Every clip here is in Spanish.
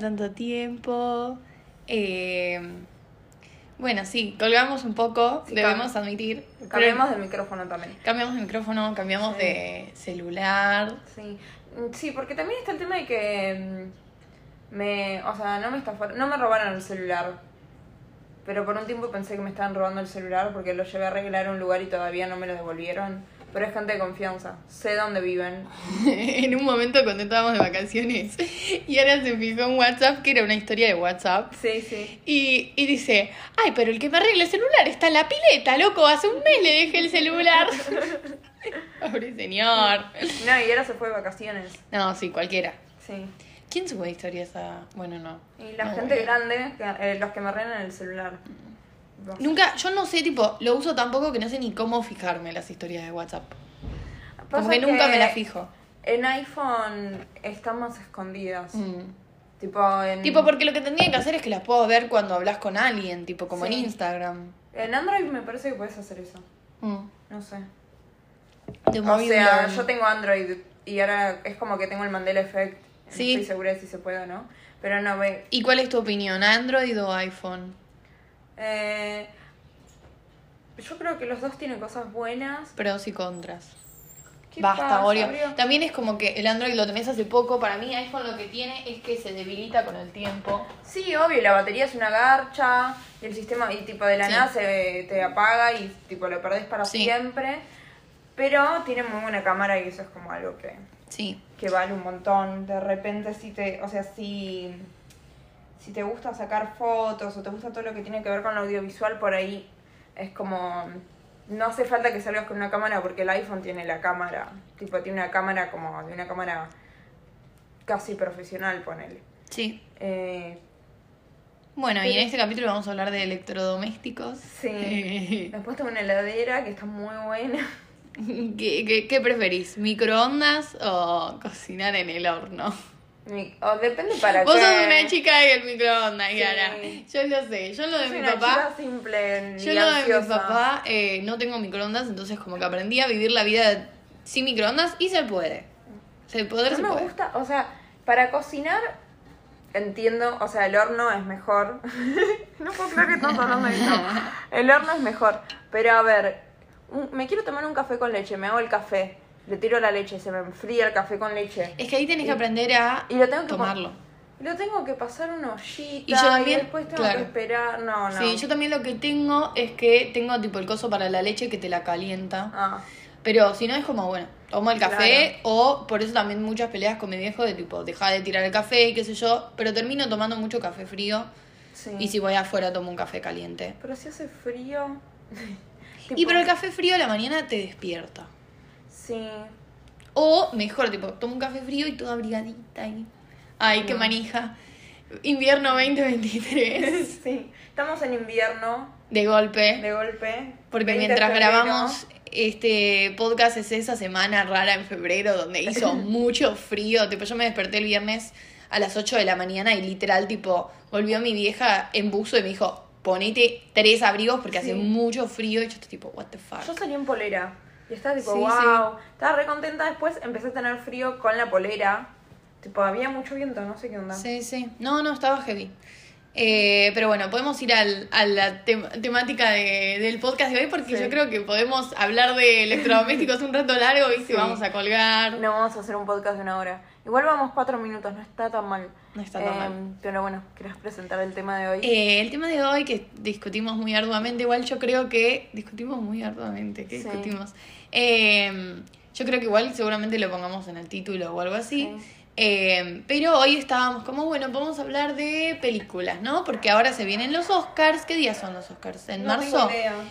tanto tiempo. Eh, bueno, sí, colgamos un poco, Sí, debemos cam- admitir. pero Cambiemos de micrófono también. cambiamos de micrófono, cambiamos Sí. de celular. Sí. Mm, Sí, porque también está el tema de que mm, me, o sea, no me estafaron, no me robaron el celular. Pero por un tiempo pensé que me estaban robando el celular porque lo llevé a arreglar a un lugar y todavía no me lo devolvieron. Pero es gente de confianza, sé dónde viven. en un momento cuando estábamos de vacaciones y ahora se fijó en WhatsApp, que era una historia de WhatsApp. Sí, sí. Y, y dice, ay, pero el que me arregla el celular está en la pileta, loco, hace un mes le dejé el celular. Pobre señor. No, y ahora se fue de vacaciones. No, sí, cualquiera. Sí. ¿Quién sube historias a...? Bueno, no. Y la No, gente bueno. grande, que- eh, los que me arreglan el celular. Nunca, yo no sé, tipo, lo uso tan poco que no sé ni cómo fijarme las historias de WhatsApp. Como Pasa que nunca me la fijo. En iPhone están más escondidas. Mm. Tipo en, Tipo, porque lo que tendría que hacer es que las puedo ver cuando hablas con alguien, tipo, como en. Instagram. en Android me parece que puedes hacer eso. Mm. No sé. De O sea, yo tengo Android y ahora es como que tengo el Mandela Effect. Sí. No estoy segura de si se puede o no. Pero no, ve. ¿Y cuál es tu opinión? ¿Android o iPhone? Eh, yo creo que los dos tienen cosas buenas. Pros y contras. ¿Qué Basta, Oreo. También es como que el Android lo tenés hace poco. Para mí, iPhone lo que tiene es que se debilita con el tiempo. Sí, obvio, la batería es una garcha y el sistema, y tipo de la Sí. nada se te apaga y tipo lo perdés para Sí. siempre. Pero tiene muy buena cámara y eso es como algo que, Sí. que vale un montón. De repente si te, o sea, si, si te gusta sacar fotos o te gusta todo lo que tiene que ver con lo audiovisual, por ahí es como, no hace falta que salgas con una cámara porque el iPhone tiene la cámara, tipo tiene una cámara como de una cámara casi profesional, ponele. Sí. Eh, Bueno, y en este capítulo vamos a hablar de electrodomésticos. sí. Después tengo una heladera que está muy buena. ¿Qué, qué, qué preferís? ¿Microondas o cocinar en el horno? O depende para Vos qué. sos una chica del microondas, Sí. Yara. Yo lo sé. Yo lo de mi papá. simple Yo lo de mi papá eh, no tengo microondas, entonces como que aprendí a vivir la vida sin microondas y se puede. Se poder No se me puede. gusta, o sea, para cocinar entiendo, o sea, el horno es mejor. no puedo creer que estamos hablando de esto. El horno es mejor, pero a ver, me quiero tomar un café con leche, me hago el café, le tiro la leche, se me enfría el café con leche. Es que ahí tenés Y- que aprender a y lo tengo que tomarlo. Lo tengo que pasar una ollita Y yo también, después tengo claro. que esperar. No, no. Sí, yo también lo que tengo es que tengo tipo el coso para la leche que te la calienta. Ah, Pero si no es como, bueno, tomo el café o por eso también muchas peleas con mi viejo de tipo, deja de tirar el café y qué sé yo. Pero termino tomando mucho café frío sí. y si voy afuera tomo un café caliente. Pero si hace frío. Y pero el café frío a la mañana te despierta. Sí. O mejor, tipo, tomo un café frío y toda abrigadita y... Ay, qué manija. Invierno 2023. sí. Estamos en invierno, De golpe. de golpe. Porque 20 de mientras febrero. grabamos este podcast es esa semana rara en febrero donde hizo mucho frío. Tipo, yo me desperté el viernes a las 8 de la mañana y literal, tipo, volvió mi vieja en buzo y me dijo, ponete tres abrigos porque hace mucho frío. Y yo estoy tipo, what the fuck. Yo salí en polera. Y estaba tipo, Sí, wow. Estaba re contenta. Después empecé a tener frío con la polera. Tipo, había mucho viento, no sé qué onda. Sí, sí. No, no, estaba heavy. Eh, pero bueno, podemos ir al, a la tem- temática de- del podcast de hoy porque Sí. yo creo que podemos hablar de electrodomésticos un rato largo, ¿viste? Sí. Vamos a colgar. No vamos a hacer un podcast de una hora. Igual vamos cuatro minutos, no está tan mal. No está tan Eh, mal. Pero bueno, ¿querés presentar el tema de hoy? Eh, el tema de hoy que discutimos muy arduamente, igual yo creo que discutimos muy arduamente, ¿qué Sí. discutimos? Eh, yo creo que igual seguramente lo pongamos en el título o algo así. Sí. Eh, pero hoy estábamos como, bueno, vamos a hablar de películas, ¿no? Porque ahora se vienen los Oscars. ¿Qué días son los Oscars? ¿En No marzo?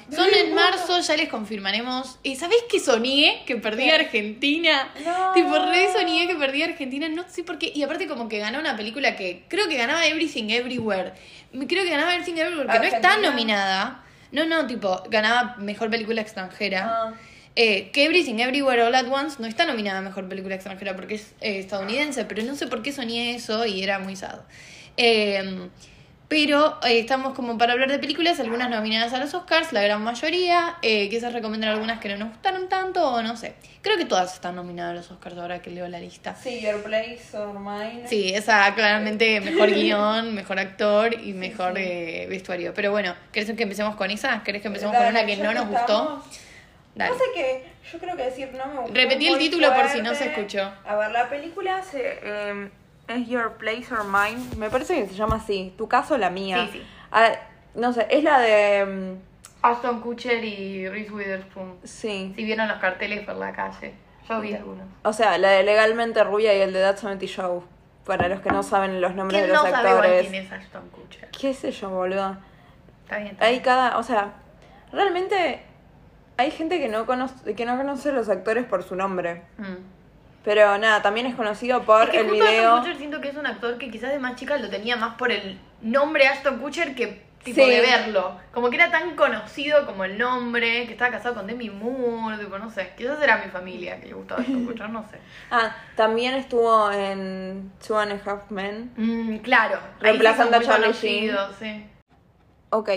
Son en marzo, ya les confirmaremos. ¿Y sabés que soñé que perdí. Argentina? No. Tipo, re soñé que perdí a Argentina, no sé por qué. Y aparte como que ganó una película que creo que ganaba Everything Everywhere. Creo que ganaba Everything Everywhere, que no está nominada. No, no, tipo, ganaba Mejor Película Extranjera. Ah, Eh, que Everything Everywhere All at Once no está nominada a Mejor Película Extranjera porque es eh, estadounidense, pero no sé por qué soñé eso y era muy sad. Eh, Pero estamos como para hablar de películas, algunas nominadas a los Oscars, la gran mayoría. Eh, quizás recomendar algunas que no nos gustaron tanto o no sé. Creo que todas están nominadas a los Oscars ahora que leo la lista. Sí, Your Place or Mine. Sí, esa claramente mejor guion, mejor actor y mejor eh, vestuario. Pero bueno, ¿querés que empecemos con esa? ¿Querés que empecemos La con una que no nos gustó? Dale. No sé qué, yo creo que decir no me gustó. Repetí el título por si no se escuchó. A ver, la película se, eh, es Your Place or Mine. Me parece que se llama así. Tu caso, la mía. Sí, sí. Ah, no sé, es la de. mm, Aston Kutcher y Reese Witherspoon. Sí. Si vieron los carteles por la calle. Yo vi algunos. O sea, la de Legalmente Rubia y el de That 70 Show. Para los que no saben los nombres de ¿Quién los no sabe igual actores. quién es Ashton Kutcher? ¿Qué sé yo, boludo? Está bien. está Hay bien. cada. O sea, realmente. Hay gente que no conoce, que no conoce a los actores por su nombre. Mm. Pero nada, también es conocido por Es que el justo Ashton video. Kutcher siento que es un actor que quizás de más chica lo tenía más por el nombre Ashton Kutcher que tipo Sí. de verlo. Como que era tan conocido como el nombre, que estaba casado con Demi Moore, tipo, no sé. Quizás era mi familia que le gustaba Ashton Kutcher, no sé. Ah, también estuvo en Two and a Half Men. Mm, claro. Reemplazando a Charlie conocidos, sí. Ok,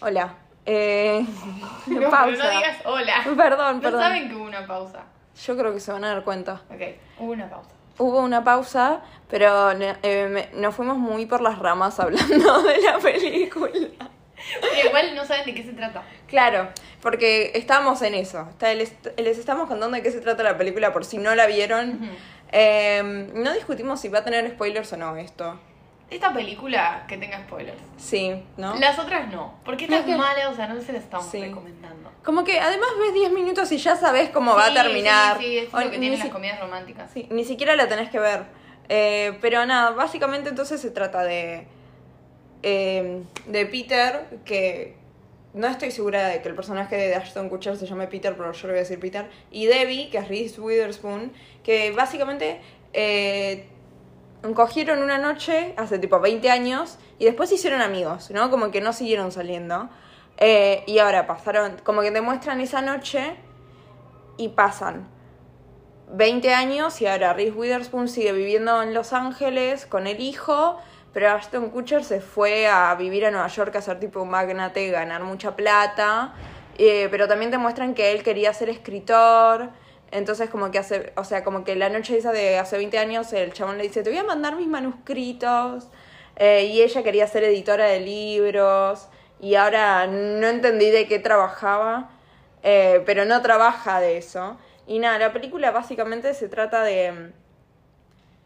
hola. Eh, No, pausa. pero no digas hola. Perdón, No perdón. saben que hubo una pausa. Yo creo que se van a dar cuenta. Ok, hubo una pausa. Hubo una pausa, pero eh, nos fuimos muy por las ramas hablando de la película. Pero igual no saben de qué se trata. Claro, porque estábamos en eso. Está- Les, les estamos contando de qué se trata la película por si no la vieron. Eh, no discutimos si va a tener spoilers o no esto. Esta película que tenga spoilers. Sí, ¿no? Las otras no. Porque esta No, es es que- mala, o sea, no se la estamos Sí. recomendando. Como que además ves 10 minutos y ya sabes cómo va a terminar. Sí, sí, es O lo que tienen si- las comedias románticas. Sí, ni siquiera la tenés que ver. Eh, pero nada, básicamente entonces se trata de. eh, de Peter, que. No estoy segura de que el personaje de Ashton Kutcher se llame Peter, pero yo le voy a decir Peter. Y Debbie, que es Reese Witherspoon, que básicamente. eh, cogieron una noche hace tipo 20 años y después se hicieron amigos, ¿no? Como que no siguieron saliendo. Eh, y ahora pasaron, como que te muestran esa noche y pasan 20 años y ahora Reese Witherspoon sigue viviendo en Los Ángeles con el hijo, pero Ashton Kutcher se fue a vivir a Nueva York a ser tipo un magnate, ganar mucha plata, eh, pero también te muestran que él quería ser escritor, entonces como que hace, o sea, como que la noche esa de hace 20 años el chabón le dice, te voy a mandar mis manuscritos, eh, y ella quería ser editora de libros, y ahora no entendí de qué trabajaba, eh, pero no trabaja de eso. Y nada, la película básicamente se trata de,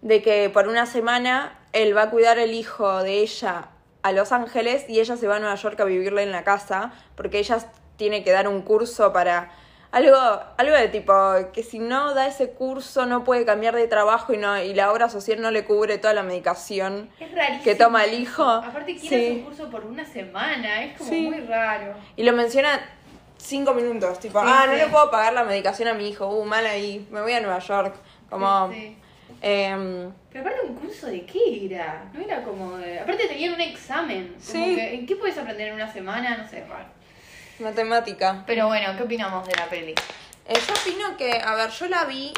de que por una semana él va a cuidar el hijo de ella a Los Ángeles y ella se va a Nueva York a vivirle en la casa porque ella tiene que dar un curso para algo algo de tipo que si no da ese curso no puede cambiar de trabajo y no y la obra social no le cubre toda la medicación Es que toma el hijo. Aparte, quiere Sí. un curso por una semana. Es como Sí. muy raro. y lo menciona cinco minutos tipo Sí, ah no le puedo pagar la medicación a mi hijo uh mal ahí me voy a Nueva York como em, Pero aparte, ¿un curso de qué era? No era como de... Aparte, tenían un examen. Como Sí. que, ¿En qué puedes aprender en una semana? No sé, raro. Matemática Pero bueno, ¿qué opinamos de la peli? Eh, yo opino que, a ver, yo la vi,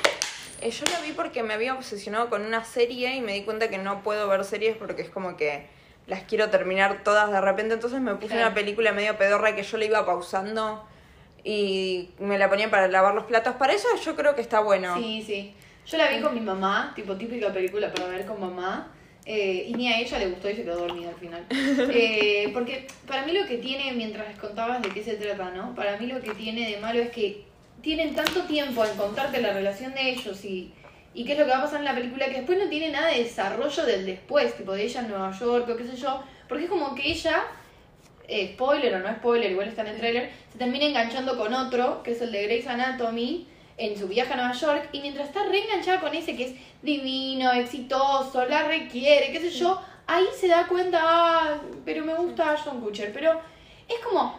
eh, yo la vi porque me había obsesionado con una serie y me di cuenta que no puedo ver series porque es como que las quiero terminar todas de repente, entonces me puse Claro. una película medio pedorra que yo le iba pausando y me la ponía para lavar los platos. Para eso yo creo que está bueno. Sí, sí. Yo la vi con mi mamá, tipo típica película para ver con mamá. Eh, y ni a ella le gustó y se quedó dormida al final. Eh, porque para mí lo que tiene, mientras les contabas de qué se trata, ¿no? Para mí lo que tiene de malo es que tienen tanto tiempo en contarte la relación de ellos y, y qué es lo que va a pasar en la película que después no tiene nada de desarrollo del después, tipo de ella en Nueva York o qué sé yo. Porque es como que ella eh, spoiler o no spoiler, igual está en el trailer, se termina enganchando con otro, que es el de Grey's Anatomy, en su viaje a Nueva York, y mientras está reenganchada con ese que es divino, exitoso, la requiere, qué sé yo, ahí se da cuenta, ah, pero me gusta Ashton Kutcher, pero es como,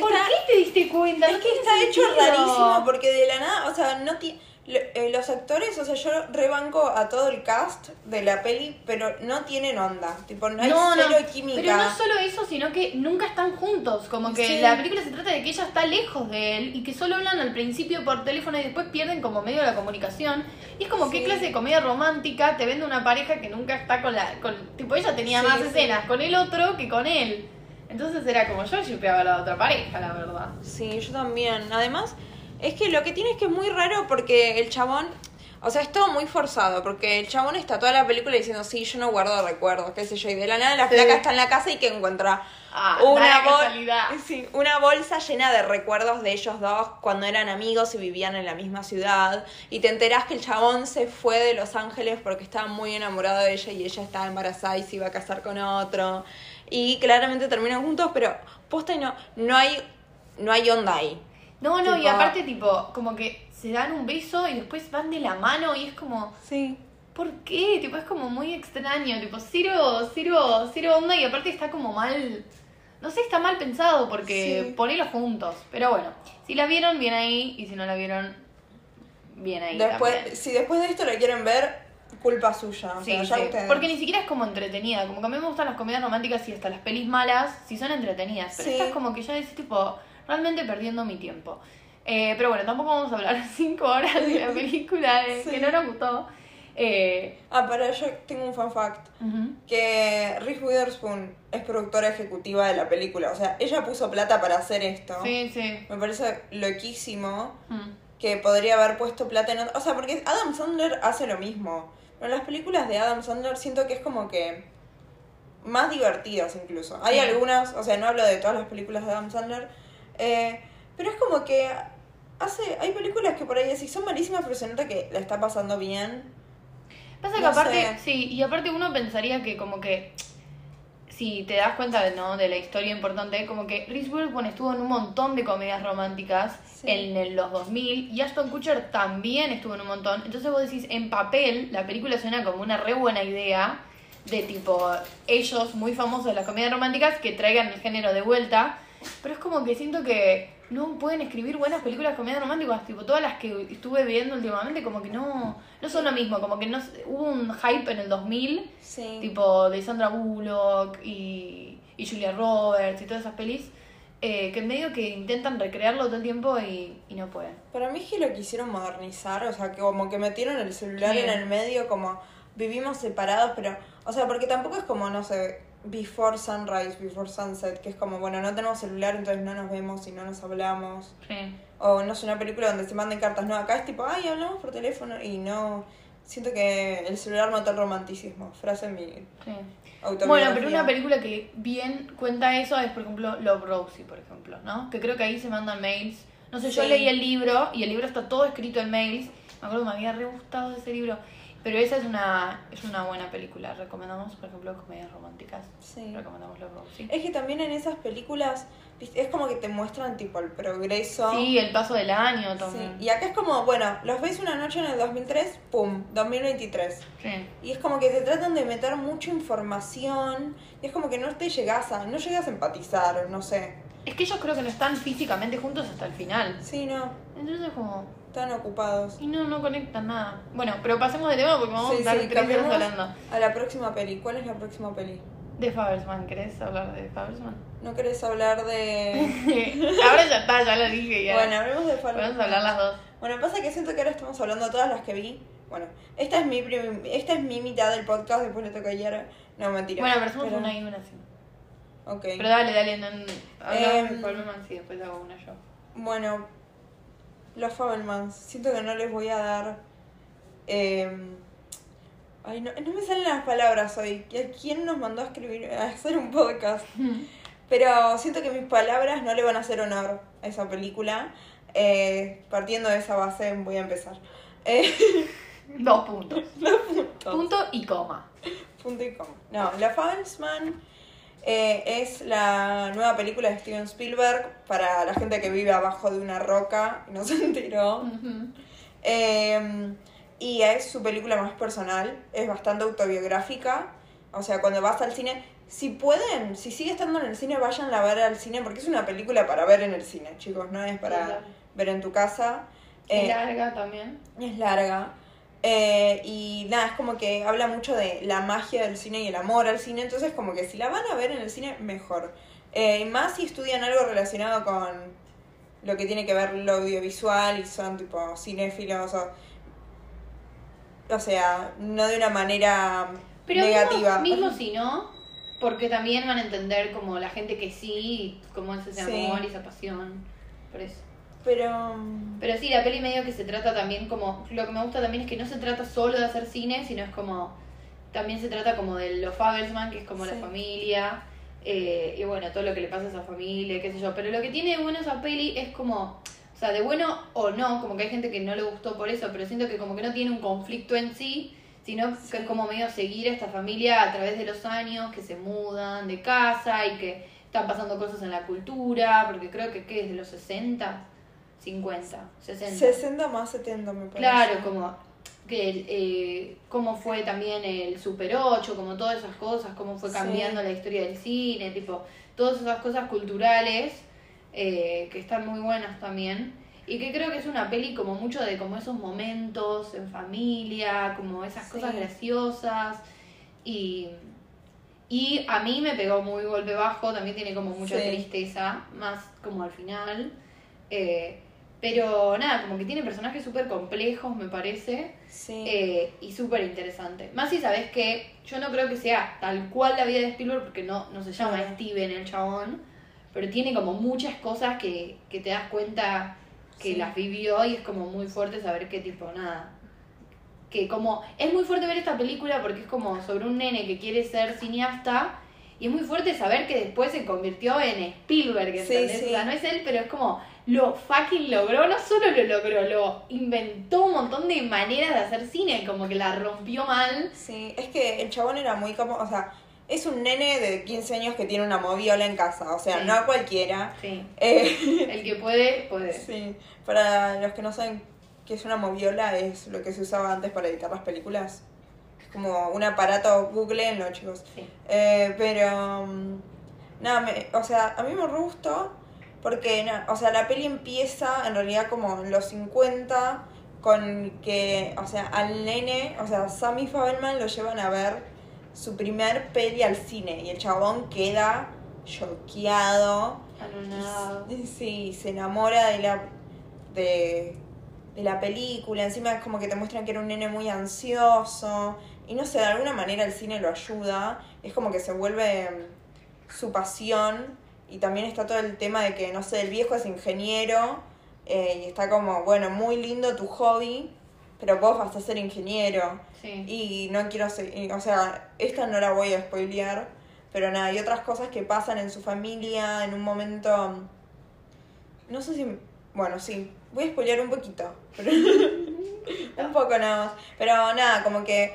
¿por qué te diste cuenta? Es No que tiene está hecho rarísimo porque de la nada, o sea, no ti- lo- eh, los actores, o sea, yo rebanco a todo el cast de la peli, pero no tienen onda. Tipo, no hay cero química. Pero no solo eso, sino que nunca están juntos. Como que Sí. la película se trata de que ella está lejos de él y que solo hablan al principio por teléfono y después pierden como medio la comunicación. Y es como Sí. qué clase de comedia romántica te vende una pareja que nunca está con la. Con, tipo, ella tenía Sí, más escenas con el otro que con él. Entonces era como yo shipeaba a la otra pareja, la verdad. Sí, yo también. Además, es que lo que tiene es que es muy raro porque el chabón, o sea, es todo muy forzado, porque el chabón está toda la película diciendo, sí, yo no guardo recuerdos, qué sé yo, y de la nada la Sí. flaca está en la casa y que encuentra Ah, una, bol- sí, una bolsa llena de recuerdos de ellos dos cuando eran amigos y vivían en la misma ciudad, y te enterás que el chabón se fue de Los Ángeles porque estaba muy enamorado de ella y ella estaba embarazada y se iba a casar con otro, y claramente terminan juntos, pero posta y no, no hay, no hay onda ahí. No, no, y Tipo- aparte, tipo, como que se dan un beso y después van de la mano y es como. Sí. ¿Por qué? Tipo, es como muy extraño, tipo, cero, cero, cero onda y aparte está como mal, no sé, está mal pensado porque Sí. ponelo juntos. Pero bueno, si la vieron, bien ahí, y si no la vieron, bien ahí Después, también. si después de esto la quieren ver, culpa suya. O Sí, sea, sí. ustedes. Porque ni siquiera es como entretenida, como que a mí me gustan las comedias románticas y hasta las pelis malas, si son entretenidas, pero Sí. esta es como que ya es tipo, realmente perdiendo mi tiempo. Eh, pero bueno, tampoco vamos a hablar cinco horas de la película Sí. que no nos gustó. Eh, Ah, pero yo tengo un fun fact. ujú. Que Reese Witherspoon es productora ejecutiva de la película. O sea, ella puso plata para hacer esto. Sí, sí. Me parece loquísimo Mm. que podría haber puesto plata en otro... O sea, porque Adam Sandler hace lo mismo. Pero en las películas de Adam Sandler siento que es como que... Más divertidas incluso. Hay algunas, o sea, no hablo de todas las películas de Adam Sandler. Eh, pero es como que hace... Hay películas que por ahí decís son malísimas, pero se nota que la está pasando bien. Pasa que No aparte, sé. sí, y aparte uno pensaría que como que si te das cuenta de, ¿no? de la historia importante, como que Reese Witherspoon estuvo en un montón de comedias románticas Sí. en los 2000 y Ashton Kutcher también estuvo en un montón. Entonces vos decís, en papel, la película suena como una re buena idea de tipo ellos muy famosos de las comedias románticas que traigan el género de vuelta, pero es como que siento que no pueden escribir buenas películas de comedias románticas, tipo todas las que estuve viendo últimamente como que no no son lo mismo, como que no hubo un hype en el 2000 Sí. tipo de Sandra Bullock y, y Julia Roberts y todas esas pelis, eh, que medio que intentan recrearlo todo el tiempo y, y no pueden. Para mí es que lo quisieron modernizar, o sea, que como que metieron el celular Sí. en el medio, como vivimos separados, pero, o sea, porque tampoco es como, no sé, before sunrise, before sunset, que es como, bueno, no tenemos celular, entonces no nos vemos y no nos hablamos. Sí. O no es una película donde se manden cartas, no, acá es tipo, ay, hablamos por teléfono y no... Siento que el celular mata el romanticismo, frase en mi sí. Bueno, pero una película que bien cuenta eso es, por ejemplo, Love Rosie, por ejemplo, ¿no? Que creo que ahí se mandan mails. No sé, yo leí el libro y el libro está todo escrito en mails. Me acuerdo que me había re gustado ese libro. Pero esa es una, es una buena película. Recomendamos, por ejemplo, comedias románticas. Sí. Recomendamos Love Rosie. Es que también en esas películas, es como que te muestran tipo el progreso. Sí, el paso del año Sí, también. Y acá es como, bueno, los ves una noche en el 2003, pum, 2023. Sí. Y es como que te tratan de meter mucha información. Y es como que no te llegas a, no llegas a empatizar, no sé. Es que ellos creo que no están físicamente juntos hasta el final. Sí, no, Entonces como... están ocupados. Y no, no conectan nada. Bueno, pero pasemos de tema porque vamos Sí, a estar sí, tres horas hablando. A la próxima peli. ¿Cuál es la próxima peli? De Fabersman, ¿querés hablar de Fabersman? ¿No querés hablar de...? ahora ya está, ya lo dije. Ya. bueno, hablemos de Fall Podemos hablar las dos. Bueno, pasa que siento que ahora estamos hablando de todas las que vi. Bueno, esta es mi prim- esta es mi mitad del podcast, después le toca a Yara. No, mentira. Bueno, pero hacemos una y una así. Ok. Pero dale, dale, no, hablamos Em, de Fabersman, sí, después hago una yo. Bueno, los Fabelmans. Siento que no les voy a dar. eh, ay, no, no me salen las palabras hoy. ¿A ¿Quién nos mandó a escribir, a hacer un podcast? Pero siento que mis palabras no le van a hacer honor a esa película. Eh, partiendo de esa base, voy a empezar. Eh, Dos puntos. punto. Punto y coma. Punto y coma. No, La Fabelsman eh, es la nueva película de Steven Spielberg para la gente que vive abajo de una roca y no se enteró. Eh, y es su película más personal, es bastante autobiográfica. O sea, cuando vas al cine, si pueden, si sigue estando en el cine, vayan a ver al cine porque es una película para ver en el cine, chicos, no es para ver en tu casa. Es Eh, larga también. es larga. Eh, y nada, es como que habla mucho de la magia del cine y el amor al cine. Entonces, como que si la van a ver en el cine, mejor. Eh, y más si estudian algo relacionado con lo que tiene que ver lo audiovisual y son tipo cinéfilos o. O sea, no de una manera Pero negativa. mismo, mismo si no, porque también van a entender como la gente que sí, cómo es ese Sí. amor y esa pasión. Por eso. Pero. Pero sí, la peli medio que se trata también como. Lo que me gusta también es que no se trata solo de hacer cine, sino es como. También se trata como de los Fabelsman, que es como la familia. eh, y bueno, todo lo que le pasa a esa familia, qué sé yo. Pero lo que tiene de bueno esa peli es como. O sea, de bueno o no, como que hay gente que no le gustó por eso, pero siento que como que no tiene un conflicto en sí, sino que es como medio seguir a esta familia a través de los años, que se mudan de casa y que están pasando cosas en la cultura, porque creo que, ¿qué? ¿Desde los 60? 50, 60. 60 más 70 me parece. Claro, como que eh, cómo fue también el Super 8, como todas esas cosas, cómo fue Sí. cambiando la historia del cine, tipo, todas esas cosas culturales eh, que están muy buenas también. Y que creo que es una peli como mucho de como esos momentos en familia, como esas Sí. cosas graciosas. Y, y a mí me pegó muy golpe bajo, también tiene como mucha Sí. tristeza, más como al final. Eh, pero nada, como que tiene personajes súper complejos, me parece, Sí. eh, y súper interesante. Más si sabes que yo no creo que sea tal cual la vida de Spielberg, porque no, no se llama. Steven el chabón, pero tiene como muchas cosas que, que te das cuenta que Sí. las vivió y es como muy fuerte saber que tipo, nada. Que como, es muy fuerte ver esta película porque es como sobre un nene que quiere ser cineasta y es muy fuerte saber que después se convirtió en Spielberg, Sí, ¿entendés? sí. O sea, no es él, pero es como lo fucking logró, no solo lo logró, lo inventó un montón de maneras de hacer cine, como que la rompió mal. Sí, es que el chabón era muy como, o sea, es un nene de 15 años que tiene una moviola en casa, o sea, Sí. no a cualquiera. Sí. Eh, El que puede, puede. sí, para los que no saben qué es una moviola, es lo que se usaba antes para editar las películas. Es como un aparato, googleenlo chicos. Sí. Eh, pero, mm, nada, me- o sea, a mí me gustó porque, o sea, la peli empieza en realidad como en los 50 con que, o sea, al nene, o sea, Sammy Fabelman lo llevan a ver su primer peli al cine y el chabón queda choqueado. Sí, se enamora de la, de, de la película. Encima es como que te muestran que era un nene muy ansioso. Y no sé, de alguna manera el cine lo ayuda. Es como que se vuelve mm, su pasión. Y también está todo el tema de que, no sé, el viejo es ingeniero. eh, y está como, bueno, muy lindo tu hobby. Pero vos vas a ser ingeniero. Sí. Y no quiero ser, y, o sea, esta no la voy a spoilear, pero nada, hay otras cosas que pasan en su familia en un momento, no sé si, bueno, sí, voy a spoilear un poquito, pero un poco nada más, pero nada, como que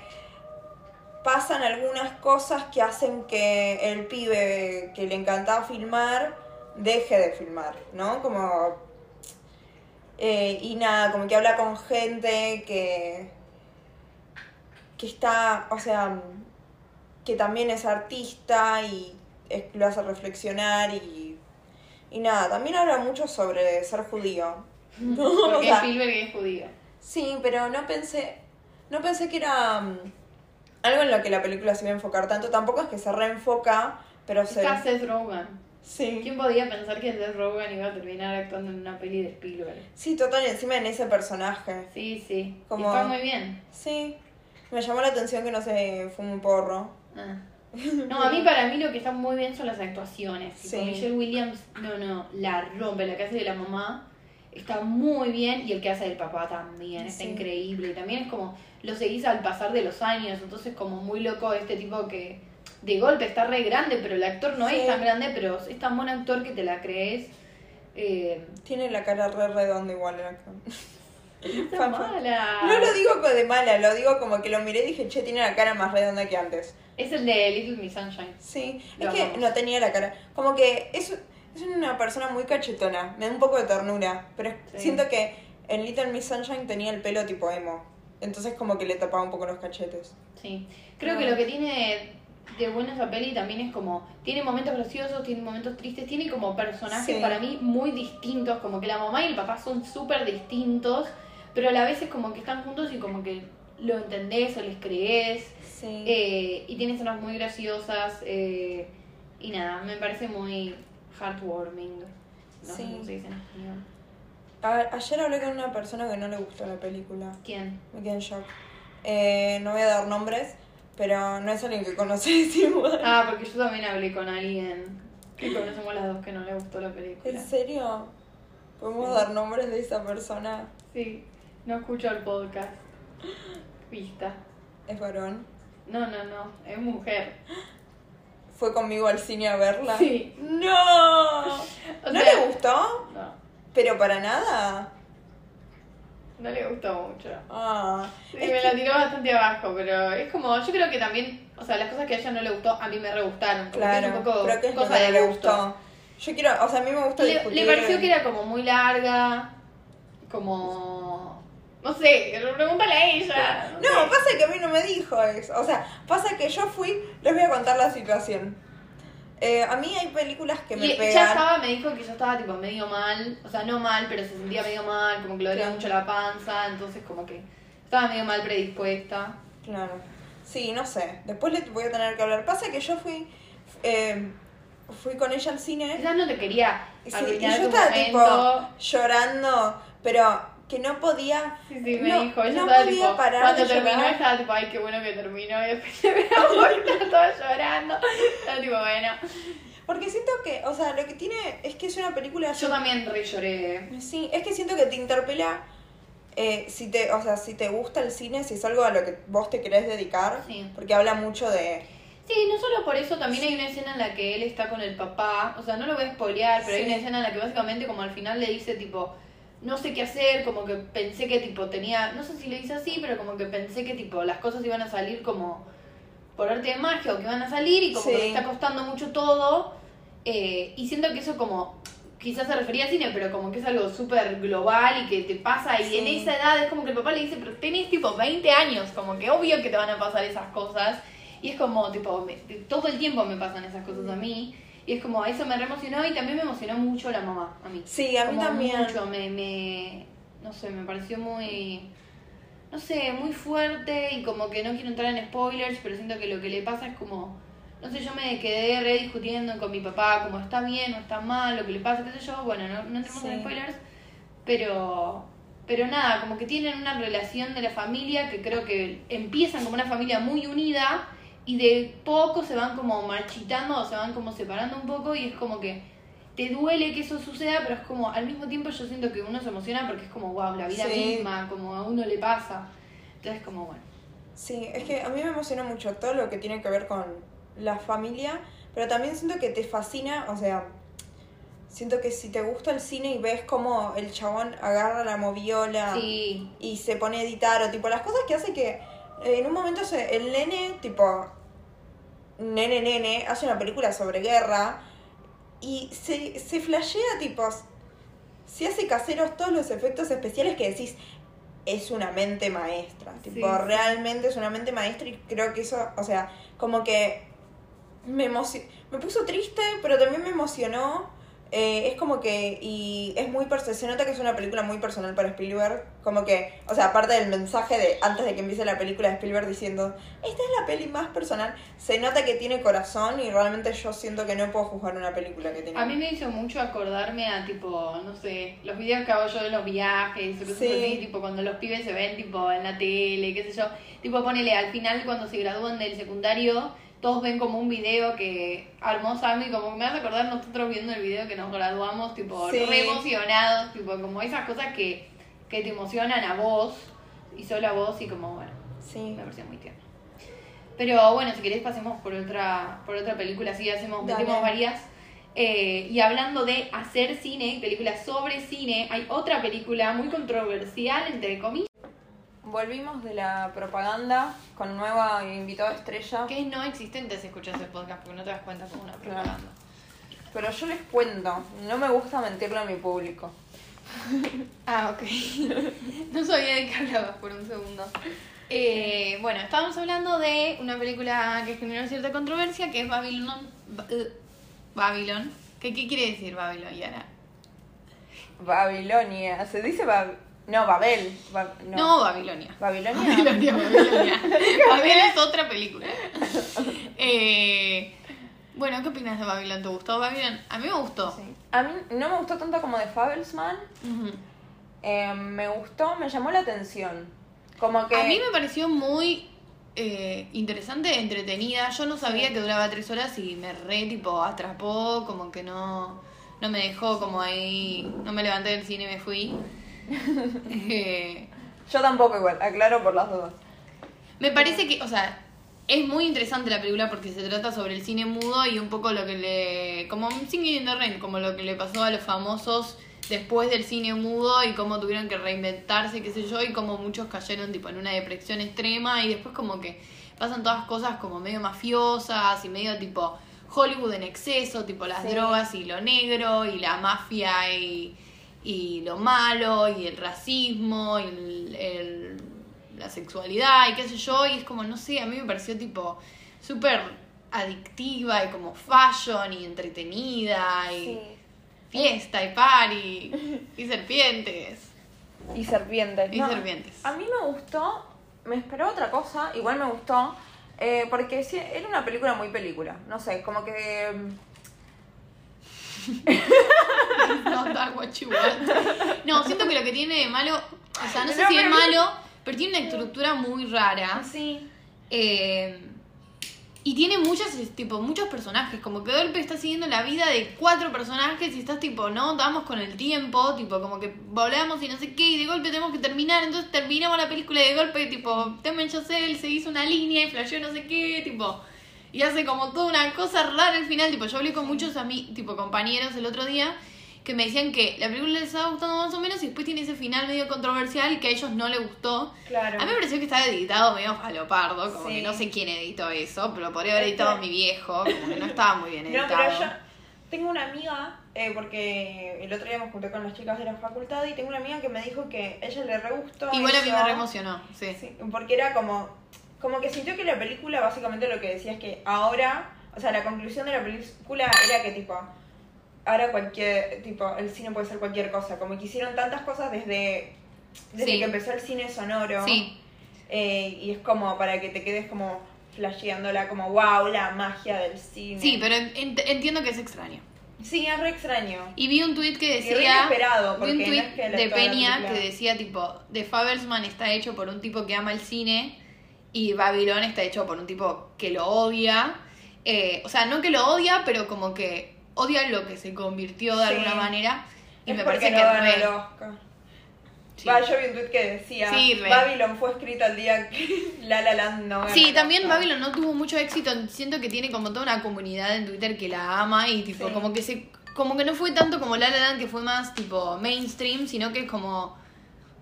pasan algunas cosas que hacen que el pibe que le encantaba filmar deje de filmar, ¿no? Como eh, y nada, como que habla con gente que que está, o sea, que también es artista y es- lo hace reflexionar y, y nada, también habla mucho sobre ser judío. ¿no? O Porque sea, Spielberg es judío. sí, pero no pensé, no pensé que era mm, algo en lo que la película se iba a enfocar tanto, tampoco es que se reenfoca, pero se... Está Seth Rogen. Sí. ¿Quién podía pensar que Seth Rogen iba a terminar actuando en una peli de Spielberg? Sí, total, encima en ese personaje. Sí, sí. Como- está muy bien. Sí, me llamó la atención que no se fue un porro. Ah. No, a mí para mí lo que está muy bien son las actuaciones. Sí. Michelle Williams, no, no, la rompe, la que hace de la mamá está muy bien y el que hace del papá también, está Sí. increíble. Y también es como, lo seguís al pasar de los años, entonces como muy loco este tipo que de golpe está re grande, pero el actor no Sí. es tan grande, pero es tan buen actor que te la crees. Eh, Tiene la cara re redonda igual el actor. está mala. No lo digo de mala, lo digo como que lo miré y dije, che, tiene la cara más redonda que antes. Es el de Little Miss Sunshine. Sí, Lo es que no tenía la cara. Como que es, es una persona muy cachetona, me da un poco de ternura, pero Sí. siento que en Little Miss Sunshine tenía el pelo tipo emo. Entonces como que le tapaba un poco los cachetes. Sí, creo Ah. que lo que tiene de bueno esa peli también es como, tiene momentos graciosos, tiene momentos tristes, tiene como personajes Sí. para mí muy distintos, como que la mamá y el papá son súper distintos, pero a la vez es como que están juntos y como que lo entendés o les crees, Sí. eh, y tiene escenas muy graciosas, eh, y nada, me parece muy heartwarming. No sé Sí. cómo se dice en español. A- ayer hablé con una persona que no le gustó la película. ¿Quién? Me quedé en shock. Eh, no voy a dar nombres, pero no es alguien que conoces igual. Ah, porque yo también hablé con alguien que conocemos las dos que no le gustó la película. ¿En serio? ¿Podemos Sí. dar nombres de esa persona? Sí, no escucho el podcast. Vista. ¿Es varón? No, no, no, es mujer. ¿Fue conmigo al cine a verla? Sí. ¡No! O ¿No sea, le gustó? No, ¿Pero para nada? no le gustó mucho. Ah. Sí, me que- la tiró bastante abajo, pero es como, yo creo que también, o sea, las cosas que a ella no le gustó, a mí me re gustaron. Claro, es un poco es cosa que de le gustó. Yo quiero, o sea, a mí me gusta Le, discutir. le pareció que era como muy larga, como... No sé, pregúntale a ella. No, sé. pasa que a mí no me dijo eso. O sea, pasa que yo fui, les voy a contar la situación. Eh, a mí hay películas que me Y ella pegan. estaba, me dijo que yo estaba tipo medio mal, o sea, no mal, pero se sentía medio mal, como que le dolía Claro. mucho la panza, entonces como que estaba medio mal predispuesta. Claro. Sí, no sé. Después le voy a tener que hablar. Pasa que yo fui. eh, fui con ella al cine. Quizás no te quería Sí, y yo estaba momento. tipo llorando, pero que no podía. Sí, sí, me no, dijo, ella no estaba podía tipo, parar cuando de terminó llorar. estaba tipo, ay, qué bueno que terminó, y después se me estaba llorando, estaba tipo, bueno. Porque siento que, o sea, lo que tiene es que es una película. Yo también re lloré. Sí, es que siento que te interpela. eh, si te, o sea, si te gusta el cine, si es algo a lo que vos te querés dedicar, Sí. porque habla mucho de, Sí, no solo por eso, también hay una escena en la que él está con el papá, o sea, no lo voy a spoilear, pero hay una escena en la que básicamente como al final le dice tipo, no sé qué hacer, como que pensé que tipo tenía, no sé si le dice así, pero como que pensé que tipo las cosas iban a salir como por arte de magia o que iban a salir y como Sí. que me está costando mucho todo, eh, y siento que eso como, quizás se refería al cine, pero como que es algo súper global y que te pasa y Sí. en esa edad es como que el papá le dice, pero tenés tipo 20 años, como que obvio que te van a pasar esas cosas. Y es como, tipo, me- todo el tiempo me pasan esas cosas a mí. Y es como, eso me re emocionó y también me emocionó mucho la mamá, a mí. Sí, a mí Como también. Mucho, me, me, no sé, me pareció muy, no sé, muy fuerte y como que no quiero entrar en spoilers, pero siento que lo que le pasa es como, no sé, yo me quedé re discutiendo con mi papá, como está bien o está mal, lo que le pasa, qué sé yo, bueno, no, no entremos en spoilers, pero, pero nada, como que tienen una relación de la familia que creo que empiezan como una familia muy unida y de poco se van como marchitando o se van como separando un poco y es como que te duele que eso suceda, pero es como al mismo tiempo yo siento que uno se emociona porque es como, wow, la vida Sí. misma, como a uno le pasa. Entonces como, bueno. Sí, es que a mí me emociona mucho todo lo que tiene que ver con la familia, pero también siento que te fascina, o sea, siento que si te gusta el cine y ves cómo el chabón agarra la moviola Sí, y se pone a editar, o tipo las cosas que hace que eh, en un momento se, el nene, tipo, nene nene, hace una película sobre guerra y se, se flashea, tipo, se hace caseros todos los efectos especiales que decís, es una mente maestra, Sí, tipo, realmente es una mente maestra y creo que eso, o sea, como que me, me puso triste, pero también me emocionó. Eh, es como que, y es muy, perso- se nota que es una película muy personal para Spielberg, como que, o sea, aparte del mensaje de antes de que empiece la película de Spielberg diciendo, esta es la peli más personal, se nota que tiene corazón y realmente yo siento que no puedo juzgar una película que tiene. a mí me hizo mucho acordarme a tipo, no sé, los videos que hago yo de los viajes, o cosas Sí. así, tipo cuando los pibes se ven tipo en la tele, qué sé yo, tipo ponele al final cuando se gradúan del secundario, todos ven como un video que armó Sammy, como me hace acordar nosotros viendo el video que nos graduamos, tipo Sí. re emocionados, tipo como esas cosas que, que te emocionan a vos y solo a vos y como bueno, Sí. me pareció muy tierno. Pero bueno, si querés pasemos por otra, por otra película, así hacemos, Dale. metemos varias. Eh, y hablando de hacer cine, películas sobre cine, hay otra película muy controversial, entre comillas, Volvimos de la propaganda con un nuevo invitado estrella. que es no existente si escuchas el podcast, porque no te das cuenta como una propaganda. Pero yo les cuento, no me gusta mentirle a mi público. Ah, ok. no sabía de qué hablabas por un segundo. Eh, bueno, estábamos hablando de una película que generó cierta controversia, que es Babylon. Ba- eh, Babylon. ¿Qué, ¿Qué quiere decir Babylon, Yara? Babilonia. Se dice Bab... No, Babel. Ba- No, no. Babilonia. Babilonia. Babilonia, Babilonia. Babel es otra película. Eh, bueno, ¿qué opinas de Babylon? ¿Te gustó Babylon? A mí me gustó. Sí. A mí no me gustó tanto como de Fabelsman. Eh, me gustó, me llamó la atención. Como que. A mí me pareció muy eh, interesante, entretenida. Yo no sabía Sí. que duraba tres horas y me re, tipo, atrapó, como que no, no me dejó como ahí, no me levanté del cine y me fui. Eh, Yo tampoco igual, aclaro por las dudas. me parece que, o sea, es muy interesante la película porque se trata sobre el cine mudo y un poco lo que le, como Singing in the Rain, como lo que le pasó a los famosos después del cine mudo y cómo tuvieron que reinventarse, qué sé yo, y cómo muchos cayeron tipo en una depresión extrema y después como que pasan todas cosas como medio mafiosas y medio tipo Hollywood en exceso, tipo las Sí. drogas y lo negro y la mafia y, y lo malo y el racismo y el- el- la sexualidad y qué sé yo, y es como, no sé, a mí me pareció tipo súper adictiva y como fashion y entretenida y Sí. fiesta y party y serpientes. Y serpientes. Y serpientes. A mí me gustó, me esperó otra cosa, igual me gustó, eh, porque era una película muy película. No sé, como que. No, da what you want. No, siento que lo que tiene de malo, o sea, no sé si es malo, pero tiene una estructura muy rara. Sí. Eh, y tiene muchos, es, tipo, muchos personajes, como que de golpe está siguiendo la vida de cuatro personajes y estás tipo, no, damos con el tiempo, tipo, como que volamos y no sé qué, y de golpe tenemos que terminar, entonces terminamos la película y de golpe, tipo, Temen Chazelle se hizo una línea y flasheó no sé qué, tipo, y hace como toda una cosa rara al final, tipo, yo hablé con muchos ami tipo, compañeros el otro día que me decían que la película les estaba gustando más o menos y después tiene ese final medio controversial que a ellos no les gustó. Claro. A mí me pareció que estaba editado medio falopardo, como Sí. que no sé quién editó eso, pero podría haber editado mi viejo, como que no estaba muy bien No, editado. pero yo tengo una amiga, eh, porque el otro día me junté con las chicas de la facultad y tengo una amiga que me dijo que ella le re gustó. Igual a mí eso. me re emocionó, sí. Sí, porque era como, como que sintió que la película básicamente lo que decía es que ahora, o sea, la conclusión de la película era que tipo, ahora cualquier, tipo, el cine puede ser cualquier cosa, como que hicieron tantas cosas desde, desde Sí. que empezó el cine sonoro. Sí, eh, y es como para que te quedes como flasheándola, como wow, la magia del cine. sí, pero ent- entiendo que es extraño. Sí, es re extraño. Y vi un tweet que decía. inesperado, vi un no tweet es que la- de Peña que decía tipo, The Fabelsman está hecho por un tipo que ama el cine y Babylon está hecho por un tipo que lo odia. Eh, o sea, no que lo odia, pero como que odia lo que se convirtió de Sí. alguna manera. Y Es me parece no que re- el Oscar. sí. Va, yo vi un tweet que decía Sí. Babylon fue escrito el día que La La Land no Sí, también Oscar". Babylon no tuvo mucho éxito. Siento que tiene como toda una comunidad en Twitter que la ama y tipo como que se como que no fue tanto como La La Land que fue más tipo mainstream, sino que es como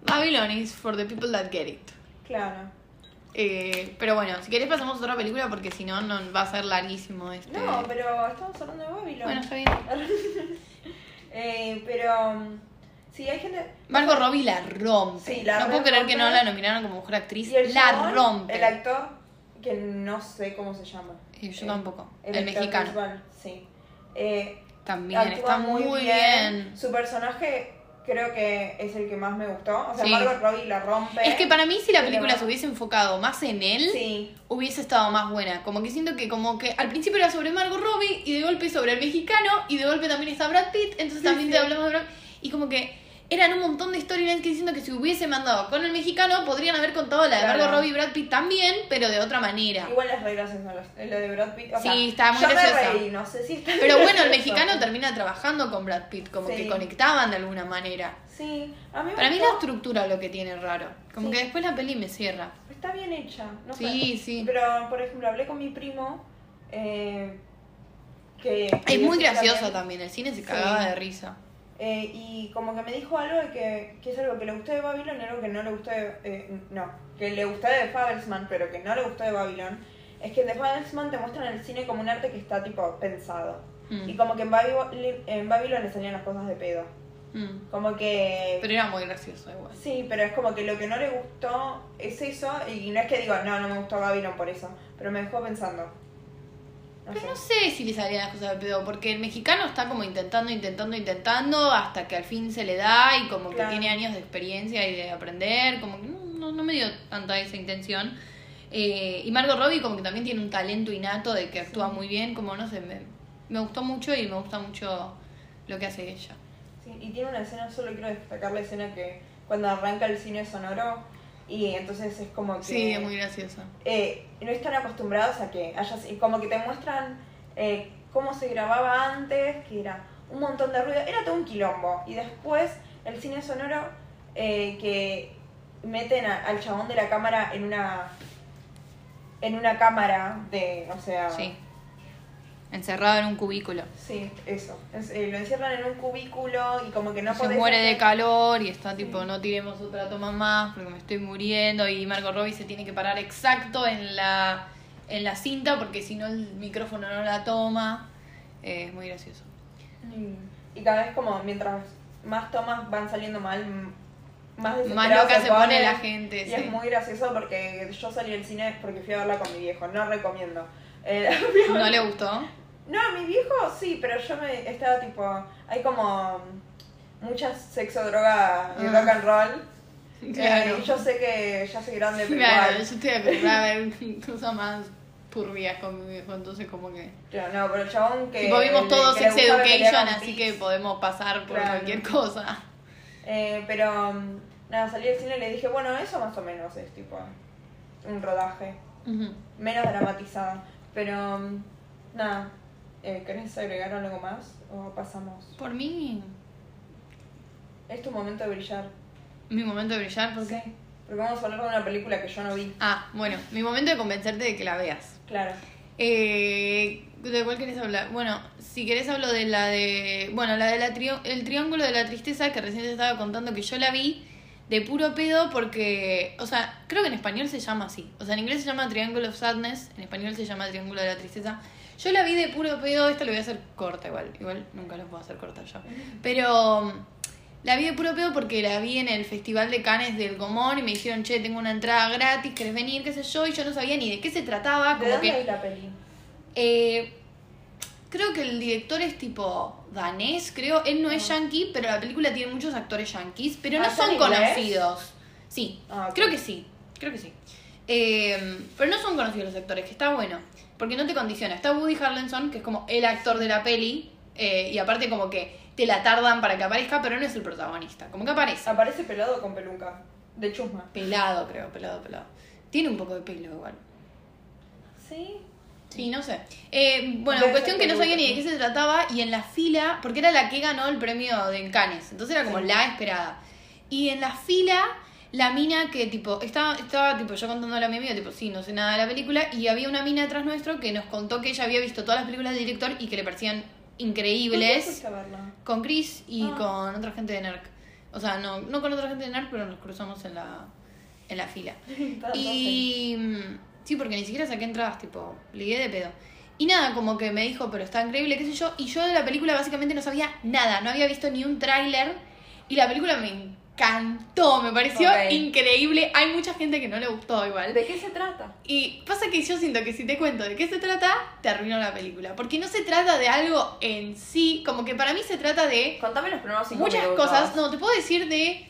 Babylon is for the people that get it. Claro. Eh, pero bueno, si querés pasamos a otra película porque si no, no va a ser larguísimo este. No, pero estamos hablando de Babylon. Bueno, está bien. Eh, pero um, sí, hay gente. Margot Robbie la rompe. Sí, la no puedo creer que no la nominaron como mejor actriz. Y el La rompe. El actor, que no sé cómo se llama. Eh, yo Eh, tampoco. El, actor mexicano. visual, sí. Eh, También actúa está muy bien. Su personaje creo que es el que más me gustó. O sea, Sí. Margot Robbie la rompe. Es que para mí si la Pero- película se hubiese enfocado más en él, Sí. hubiese estado más buena. Como que siento que como que al principio era sobre Margot Robbie y de golpe sobre el mexicano y de golpe también está Brad Pitt, entonces también sí. te hablamos de Brad Y como que eran un montón de storylines que diciendo que si hubiese mandado con el mexicano podrían haber contado la de Claro. Margot Robbie y Brad Pitt también, pero de otra manera. Igual las reglas son las, lo de Brad Pitt. O Sí, está muy yo graciosa. me reí, no sé si está Pero bueno, el gracioso. mexicano termina trabajando con Brad Pitt, como Sí. que conectaban de alguna manera. Sí, a mí me Para mí la estructura lo que tiene raro. Como Sí. que después la peli me cierra. Está bien hecha, no Sí, sé. sí. Pero, por ejemplo, hablé con mi primo, eh, que... Es muy que graciosa también, también, el cine se cagaba de risa. Eh, y como que me dijo algo de que, que es algo que le gustó de Babylon y algo que no le gustó de... eh, no, que le gustó de Fabelsman, pero que no le gustó de Babylon. Es que en The Fabelsman te muestran el cine como un arte que está, tipo, pensado. Mm. Y como que en Babylon, en Babylon le salían las cosas de pedo. Mm. Como que... Pero era muy gracioso igual. Sí, pero es como que lo que no le gustó es eso, y no es que digo, no, no me gustó Babylon por eso, pero me dejó pensando. No Pero sé. no sé si le salían las cosas de pedo, porque el mexicano está como intentando, intentando, intentando, hasta que al fin se le da y como Claro. que tiene años de experiencia y de aprender, como que no, no, no me dio tanta esa intención. Eh, y Margot Robbie como que también tiene un talento innato de que actúa muy bien, como no sé, me, me gustó mucho y me gusta mucho lo que hace ella. Sí, y tiene una escena, solo quiero destacar la escena que cuando arranca el cine sonoro, y entonces es como que... Sí, es muy graciosa. eh, no están acostumbrados a que haya como que te muestran eh, cómo se grababa antes, que era un montón de ruido, era todo un quilombo. Y después el cine sonoro eh, que meten a- al chabón de la cámara en una en una cámara de, o sea, Sí. Encerrado en un cubículo. sí, eso. Es- eh, lo encierran en un cubículo y como que no se podés muere de calor y está tipo, no tiremos otra toma más porque me estoy muriendo y Margot Robbie se tiene que parar exacto en la, en la cinta porque si no el micrófono no la toma. Eh, es muy gracioso. Y, y cada vez como mientras más tomas van saliendo mal, más Más loca se pone pone, la gente, Y sí. es muy gracioso porque yo salí del cine porque fui a verla con mi viejo, no recomiendo. Eh, ¿No le gustó? no, mi viejo sí, pero yo me estaba tipo, hay como mucha sexo, droga y Ah. rock and roll. Claro. Eh, y yo sé que ya soy grande, pero Claro, yo igual. estoy acostumbrada a ver cosas más turbias con mi viejo, entonces como que... Yo, no, pero el chabón que... tipo, vimos todo que Sex Education, así que podemos pasar por Claro. cualquier cosa. Eh, pero mm, nada, salí del cine y le dije, bueno, eso más o menos es tipo un rodaje. Ujú. menos dramatizado. Pero nada, eh, ¿querés agregar algo más o pasamos? Por mí, Es tu momento de brillar. mi momento de brillar, porque... Sí, porque vamos a hablar de una película que yo no vi. Ah, bueno, mi momento de convencerte de que la veas. Claro. Eh, ¿De cuál querés hablar? Bueno, si querés hablo de la de... Bueno, la de la trio- el Triángulo de la Tristeza que recién te estaba contando que yo la vi de puro pedo porque... O sea, creo que en español se llama así. O sea, en inglés se llama Triangle of Sadness, en español se llama Triángulo de la Tristeza. Yo la vi de puro pedo, esta lo voy a hacer corta igual. Igual nunca la puedo hacer corta yo. Pero mm, la vi de puro pedo porque la vi en el Festival de Cannes del Gomón y me dijeron, che, tengo una entrada gratis, ¿querés venir? ¿Qué sé yo? Y yo no sabía ni de qué se trataba. ¿De Como dónde que... la peli? Eh, creo que el director es tipo danés, creo. Él no es yankee, pero la película tiene muchos actores yankees, pero no Ah, ¿está son conocidos. Sí, Ah, creo que sí, creo que sí. Eh, pero no son conocidos los actores, que está bueno, porque no te condiciona. Está Woody Harrelson, que es como el actor de la peli, eh, y aparte como que te la tardan para que aparezca, pero no es el protagonista. Como que aparece. Aparece pelado con peluca. De chusma. Pelado, creo, pelado, pelado. Tiene un poco de pelo igual. Sí. Sí, no sé. Eh, bueno, cuestión que no sabía ni de qué se trataba y en la fila, porque era la que ganó el premio de Cannes, entonces era como Sí. la esperada. Y en la fila, la mina que tipo, estaba, estaba tipo yo contándole a mi amiga, tipo, sí, no sé nada de la película, y había una mina atrás nuestro que nos contó que ella había visto todas las películas del director y que le parecían ¿Por qué increíbles con Chris y Ah. con otra gente de NERC. O sea, no, no con otra gente de NERC, pero nos cruzamos en la, en la fila. Y sí, porque ni siquiera saqué entradas, tipo, ligué de pedo. Y nada, como que me dijo, pero está increíble, qué sé yo. Y yo de la película básicamente no sabía nada, no había visto ni un tráiler. Y la película me encantó, me pareció increíble. Hay mucha gente que no le gustó igual. ¿De qué se trata? Y pasa que yo siento que si te cuento de qué se trata, te arruino la película. Porque no se trata de algo en sí, como que para mí se trata de Contame los primeros cinco muchas minutos. cosas. No, te puedo decir de...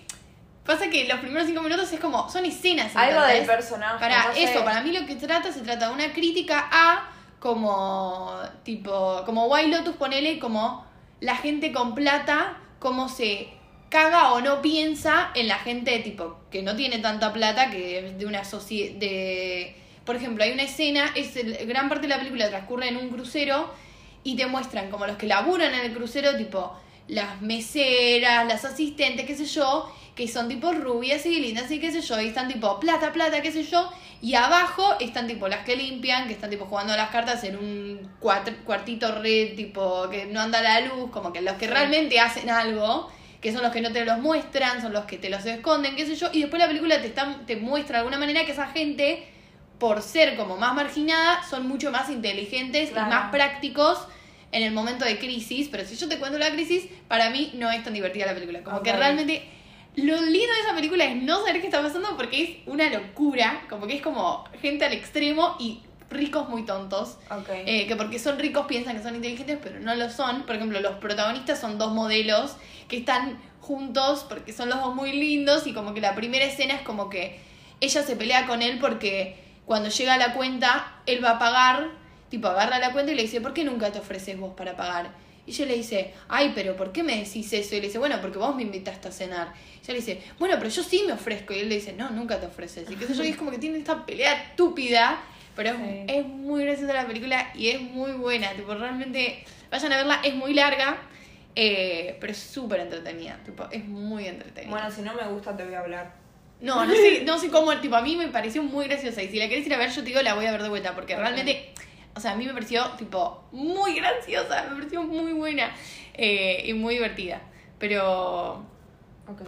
Pasa que los primeros cinco minutos es como, son escenas. Algo del personaje. Para no sé. eso, para mí lo que trata, se trata de una crítica a como tipo, como White Lotus, ponele como la gente con plata, cómo se caga o no piensa en la gente tipo que no tiene tanta plata, que es de una sociedad de por ejemplo, hay una escena, es el- gran parte de la película transcurre en un crucero y te muestran como los que laburan en el crucero, tipo las meseras, las asistentes, qué sé yo, que son tipo rubias y lindas y qué sé yo, y están tipo plata, plata, qué sé yo, y abajo están tipo las que limpian, que están tipo jugando a las cartas en un cuartito red, tipo que no anda la luz, como que los que realmente hacen algo, que son los que no te los muestran, son los que te los esconden, qué sé yo, y después la película te, está, te muestra de alguna manera que esa gente, por ser como más marginada, son mucho más inteligentes Claro. y más prácticos en el momento de crisis, pero si yo te cuento la crisis, para mí no es tan divertida la película. Como que Ok. realmente lo lindo de esa película es no saber qué está pasando porque es una locura, como que es como gente al extremo y ricos muy tontos. Ok. Eh, que porque son ricos piensan que son inteligentes, pero no lo son. Por ejemplo, los protagonistas son dos modelos que están juntos porque son los dos muy lindos y como que la primera escena es como que ella se pelea con él porque cuando llega la cuenta, él va a pagar, tipo agarra la cuenta y le dice, ¿por qué nunca te ofreces vos para pagar? Y ella le dice, ay, pero ¿por qué me decís eso? Y le dice, bueno, porque vos me invitaste a cenar. Y ella le dice, bueno, pero yo sí me ofrezco. Y él le dice, no, nunca te ofreces. Y sé yo, y es como que tiene esta pelea estúpida, pero es, Sí. es muy graciosa la película y es muy buena. Tipo, realmente, vayan a verla, es muy larga, eh, pero es súper entretenida. Tipo, es muy entretenida. Bueno, si no me gusta, te voy a hablar. No, no sé, no sé cómo, tipo, a mí me pareció muy graciosa. Y si la querés ir a ver, yo te digo, la voy a ver de vuelta. Porque realmente, o sea, a mí me pareció, tipo, muy graciosa. Me pareció muy buena eh, y muy divertida. Pero Ok.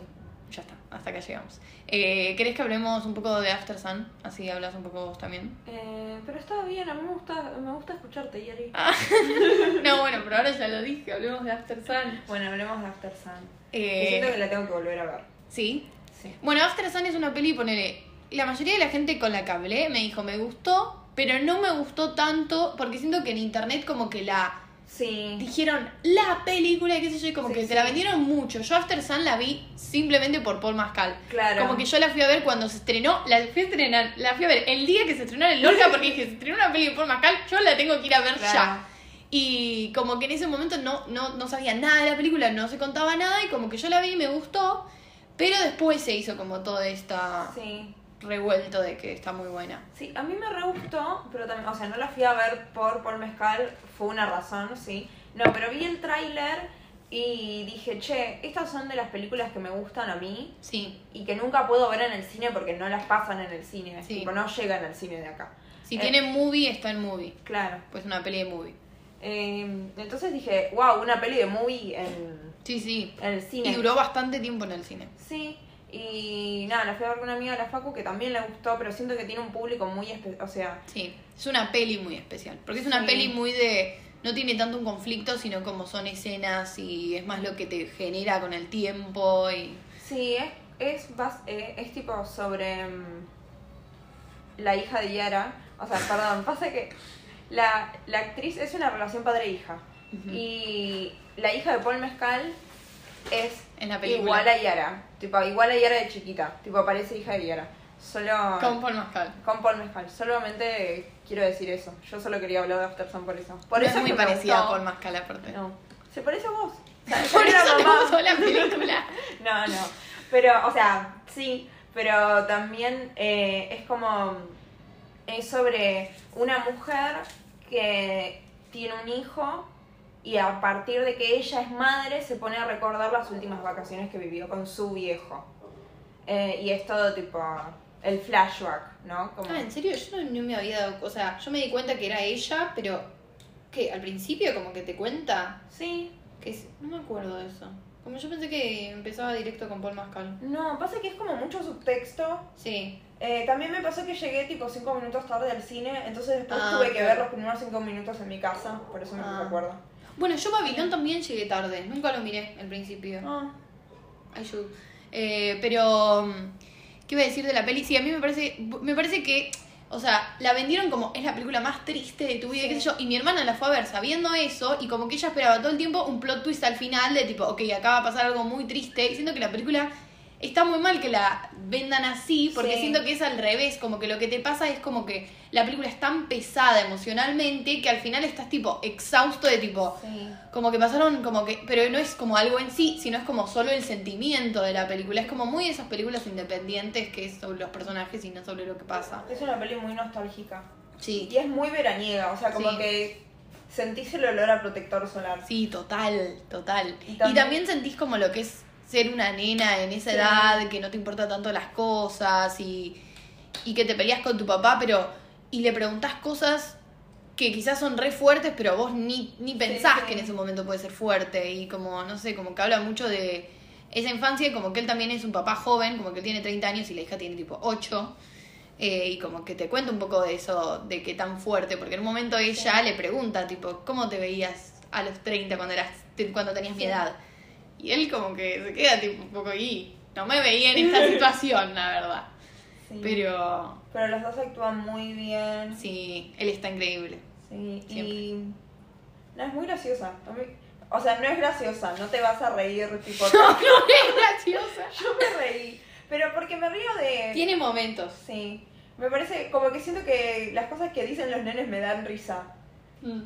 ya está, hasta acá llegamos. Eh, ¿Querés que hablemos un poco de After Sun? Así hablas un poco vos también. Eh, pero está bien, a mí me gusta, me gusta escucharte, Yari. Ah. No, bueno, pero ahora ya lo dije, hablemos de After Sun. Bueno, hablemos de After Sun. Eh, Y siento que la tengo que volver a ver. Sí. Sí. Bueno, After Sun es una peli, ponele. La mayoría de la gente con la que hablé me dijo, me gustó, pero no me gustó tanto, porque siento que en internet como que la Sí. dijeron la película y qué sé yo, y como Sí, que sí. te la vendieron mucho. Yo After Sun la vi simplemente por Paul Mescal. Claro. Como que yo la fui a ver cuando se estrenó, la fui a estrenar, la fui a ver el día que se estrenó en el Lorca porque dije, se estrenó una peli de Paul Mescal, yo la tengo que ir a ver Claro. ya. Y como que en ese momento no, no, no sabía nada de la película, no se contaba nada y como que yo la vi y me gustó, pero después se hizo como todo esta Sí. Revuelto de que está muy buena. Sí, a mí me re gustó, pero también, o sea, no la fui a ver por Paul Mezcal, fue una razón, sí. No, pero vi el tráiler y dije, che, estas son de las películas que me gustan a mí Sí, y que nunca puedo ver en el cine porque no las pasan en el cine, Sí. tipo, no llegan al cine de acá. si Eh, tiene movie, está en movie. Claro. Pues una peli de movie. Eh, entonces dije, wow, una peli de movie en, Sí, sí. en el cine. Y duró bastante tiempo en el cine. Sí, y nada, la fui a ver con una amiga de la Facu que también le gustó, pero siento que tiene un público muy especial, o sea, Sí, es una peli muy especial. Porque es una Sí. peli muy de. No tiene tanto un conflicto, sino como son escenas y es más lo que te genera con el tiempo. y sí, es, es, bas- eh, es tipo sobre mm, la hija de Yara, o sea, perdón, pasa que la, la actriz es una relación padre-hija y la hija de Paul Mezcal es En la película. igual a Yara, tipo, igual a Yara de chiquita, tipo, parece hija de Yara, solo... Con Paul Mescal. Con Paul solamente quiero decir eso. Yo solo quería hablar de After Sun por eso. Por No eso es muy parecida a. Paul Mescal, aparte. No, se parece a vos. O sea, Por yo era eso le mamá. gustó la película. No, no. Pero, o sea, sí, pero también eh, es como. Es sobre una mujer que tiene un hijo y a partir de que ella es madre se pone a recordar las últimas vacaciones que vivió con su viejo. Eh, y es todo tipo. El flashback, ¿no? Como, Ah, en serio, yo no, no me había dado. O sea, yo me di cuenta que era ella, pero. ¿Qué? Al principio, como que te cuenta. sí, que es- No me acuerdo de eso. Como yo pensé que empezaba directo con Paul Mescal. No, pasa que es como mucho subtexto. Sí. Eh, también me pasó que llegué tipo cinco minutos tarde al cine, entonces después Ah, tuve que ver los primeros cinco minutos en mi casa, por eso me Ah. recuerdo. Bueno, yo Babilón también llegué tarde. Nunca lo miré al principio. Ah, I should. Eh, pero, mm, ¿qué iba a decir de la peli? Sí, a mí me parece, me parece que, o sea, la vendieron como es la película más triste de tu vida, Sí. qué sé yo, y mi hermana la fue a ver sabiendo eso, y como que ella esperaba todo el tiempo un plot twist al final de tipo, ok, acá va a pasar algo muy triste, y siento que la película está muy mal que la vendan así, porque Sí. siento que es al revés, como que lo que te pasa es como que la película es tan pesada emocionalmente que al final estás tipo exhausto de tipo, sí. como que pasaron como que pero no es como algo en sí sino es como solo el sentimiento de la película es como muy esas películas independientes que es sobre los personajes y no sobre lo que pasa Es una peli muy nostálgica. sí Y es muy veraniega, o sea, como Sí. que sentís el olor a protector solar. sí total total Y y también- también, sentís como lo que es ser una nena en esa Sí. edad que no te importa tanto las cosas y y que te peleas con tu papá pero y le preguntás cosas que quizás son re fuertes, pero vos ni, ni pensás sí. que en ese momento puede ser fuerte. Y como, no sé, como que habla mucho de esa infancia y como que él también es un papá joven, como que él tiene 30 años y la hija tiene tipo 8. eh, y como que te cuenta un poco de eso, de qué tan fuerte, porque en un momento ella le pregunta, tipo, ¿cómo te veías a los 30 cuando eras cuando tenías mi edad. Y él como que se queda tipo un poco ahí. No me veía en esta situación, la verdad. Sí. Pero Pero los dos actúan muy bien. sí, él está increíble. Sí, Siempre. y. No, es muy graciosa. O sea, no es graciosa, no te vas a reír, tipo. No, no es graciosa. Yo me reí. Pero porque me río de. Tiene momentos. Sí. Me parece, como que siento que las cosas que dicen los nenes me dan risa.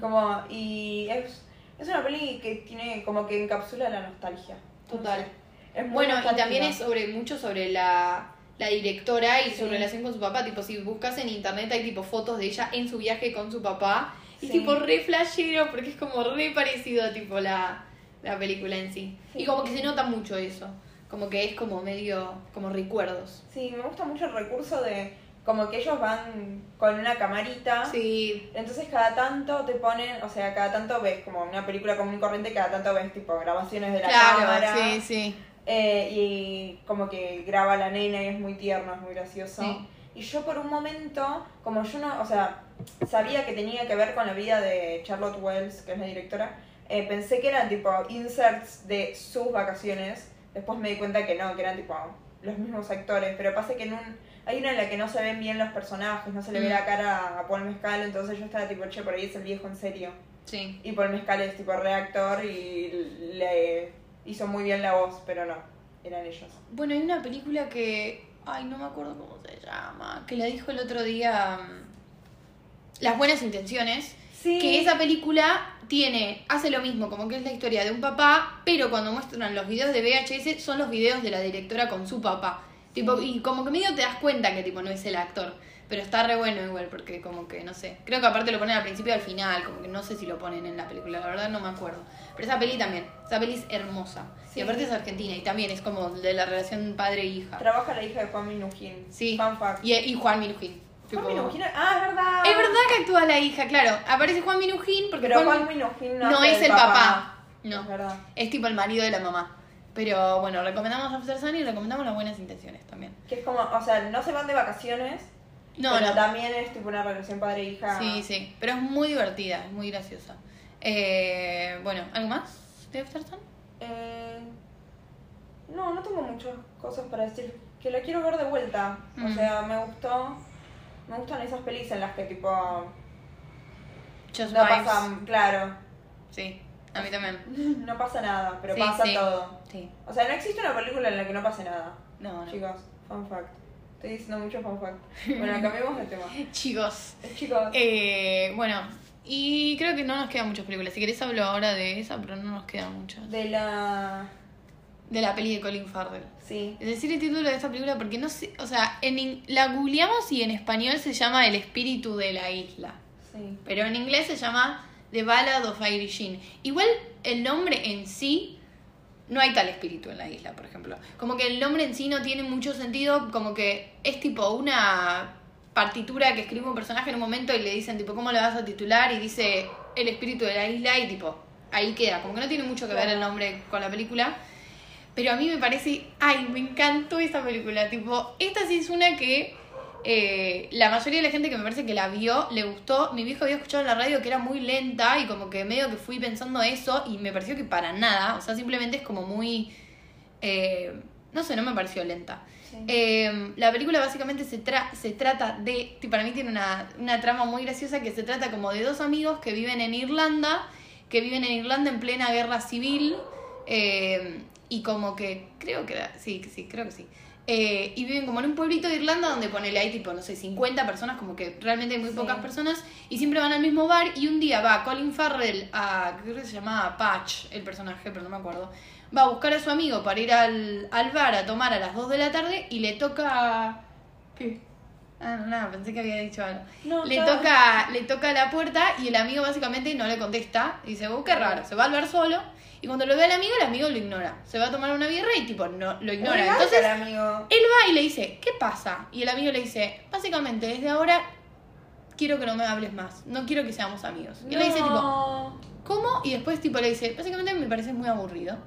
Como, y es, es una peli que tiene, como que encapsula la nostalgia. Total. Es muy Bueno, y también es sobre mucho sobre la, la directora y su relación con su papá. Tipo, si buscas en internet hay tipo fotos de ella en su viaje con su papá. Y Sí. tipo re flashero porque es como re parecido a tipo la, la película en sí. Sí. Y como que se nota mucho eso. Como que es como medio, como recuerdos. Sí, me gusta mucho el recurso de como que ellos van con una camarita. Sí, Entonces cada tanto te ponen, o sea, cada tanto ves como una película común y corriente, cada tanto ves tipo grabaciones de la claro, cámara. sí, sí. eh, y como que graba la nena y es muy tierno, es muy gracioso. Sí. Y yo por un momento, como yo no, o sea, sabía que tenía que ver con la vida de Charlotte Wells, que es la directora, eh, pensé que eran tipo inserts de sus vacaciones. Después me di cuenta que no, que eran tipo los mismos actores, pero pasa que en un hay una en la que no se ven bien los personajes, no se le ve Mm. la cara a Paul Mezcal, entonces yo estaba tipo, che, por ahí es el viejo en serio. Sí. Y Paul Mezcal es tipo reactor y le hizo muy bien la voz, pero no, eran ellos. Bueno, hay una película que. Ay, no me acuerdo cómo se llama. Que la dijo el otro día. mm, Las buenas intenciones. Sí. Que esa película tiene. Hace lo mismo, como que es la historia de un papá, pero cuando muestran los videos de VHS son los videos de la directora con su papá. Tipo, y como que medio te das cuenta que tipo no es el actor. Pero está re bueno igual, porque como que, no sé. Creo que aparte lo ponen al principio y al final, como que no sé si lo ponen en la película, la verdad no me acuerdo. Pero esa peli también, esa peli es hermosa. Sí. Y aparte es argentina y también es como de la relación padre-hija. Trabaja la hija de Juan Minujín. Sí. Fact. Y, y Juan Minujín. Juan Tipo- Minujín, ah, es verdad. Es verdad que actúa la hija, claro. Aparece Juan Minujín porque Pero Juan, Juan Minujín no, no es el papá. Es No, verdad. es tipo el marido de la mamá. Pero bueno, recomendamos After Sun y recomendamos las buenas intenciones también. Que es como, o sea, no se van de vacaciones. No, pero no. también es tipo una relación padre-hija. Sí, sí. Pero es muy divertida, es muy graciosa. Eh, bueno, ¿algo más de After Sun? Eh, no, no tengo muchas cosas para decir. Que la quiero ver de vuelta. O Mm. sea, me gustó. Me gustan esas pelis en las que tipo. Just No Vibes. pasan, claro. Sí, a mí también. No pasa nada, pero Sí, pasa sí. todo. Sí. O sea, no existe una película en la que no pase nada. No, no. Chicos, fun fact. Estoy diciendo mucho fun fact. Bueno, cambiemos de tema. Chicos, Eh, Chicos, eh, bueno, y creo que no nos quedan muchas películas. Si querés hablo ahora de esa, pero no nos quedan muchas. de la. De la peli de Colin Farrell. Sí. Es decir el título de esta película porque no sé, o sea, en in- la googleamos y en español se llama El espíritu de la isla, Sí. pero en inglés se llama The Ballad of Irie Jean. Igual el nombre en sí no hay tal espíritu en la isla, por ejemplo. Como que el nombre en sí no tiene mucho sentido, como que es tipo una partitura que escribe un personaje en un momento y le dicen tipo cómo le vas a titular y dice El espíritu de la isla y tipo ahí queda, como que no tiene mucho que ver el nombre con la película. Pero a mí me parece, ay, me encantó esta película. Tipo, esta sí es una que eh, la mayoría de la gente que me parece que la vio le gustó. Mi viejo había escuchado en la radio que era muy lenta y como que medio que fui pensando eso y me pareció que para nada. O sea, simplemente es como muy... eh, no sé, no me pareció lenta. Sí. Eh, la película básicamente se, tra- se trata de, para mí tiene una, una trama muy graciosa que se trata como de dos amigos que viven en Irlanda, que viven en Irlanda en plena guerra civil, eh, y como que, creo que sí, sí, creo que sí. Eh, y viven como en un pueblito de Irlanda donde ponele ahí tipo, no sé, 50 personas, como que realmente hay muy Sí. pocas personas, y siempre van al mismo bar, y un día va Colin Farrell a, creo que se llamaba Patch, el personaje, pero no me acuerdo, va a buscar a su amigo para ir al, al bar a tomar a las 2 de la tarde y le toca... ¿Qué? Ah, no, nada, pensé que había dicho algo. No, le, ya- toca, le toca la puerta y el amigo básicamente no le contesta. Y dice, oh, qué raro. Se va al bar solo. Y cuando lo ve al amigo, el amigo lo ignora. Se va a tomar una birra y tipo, no, lo ignora. Entonces, el amigo. él va y le dice, ¿qué pasa? Y el amigo le dice, básicamente, desde ahora quiero que no me hables más. No quiero que seamos amigos. Y él le dice, tipo. ¿cómo? Y después tipo le dice, básicamente me pareces muy aburrido.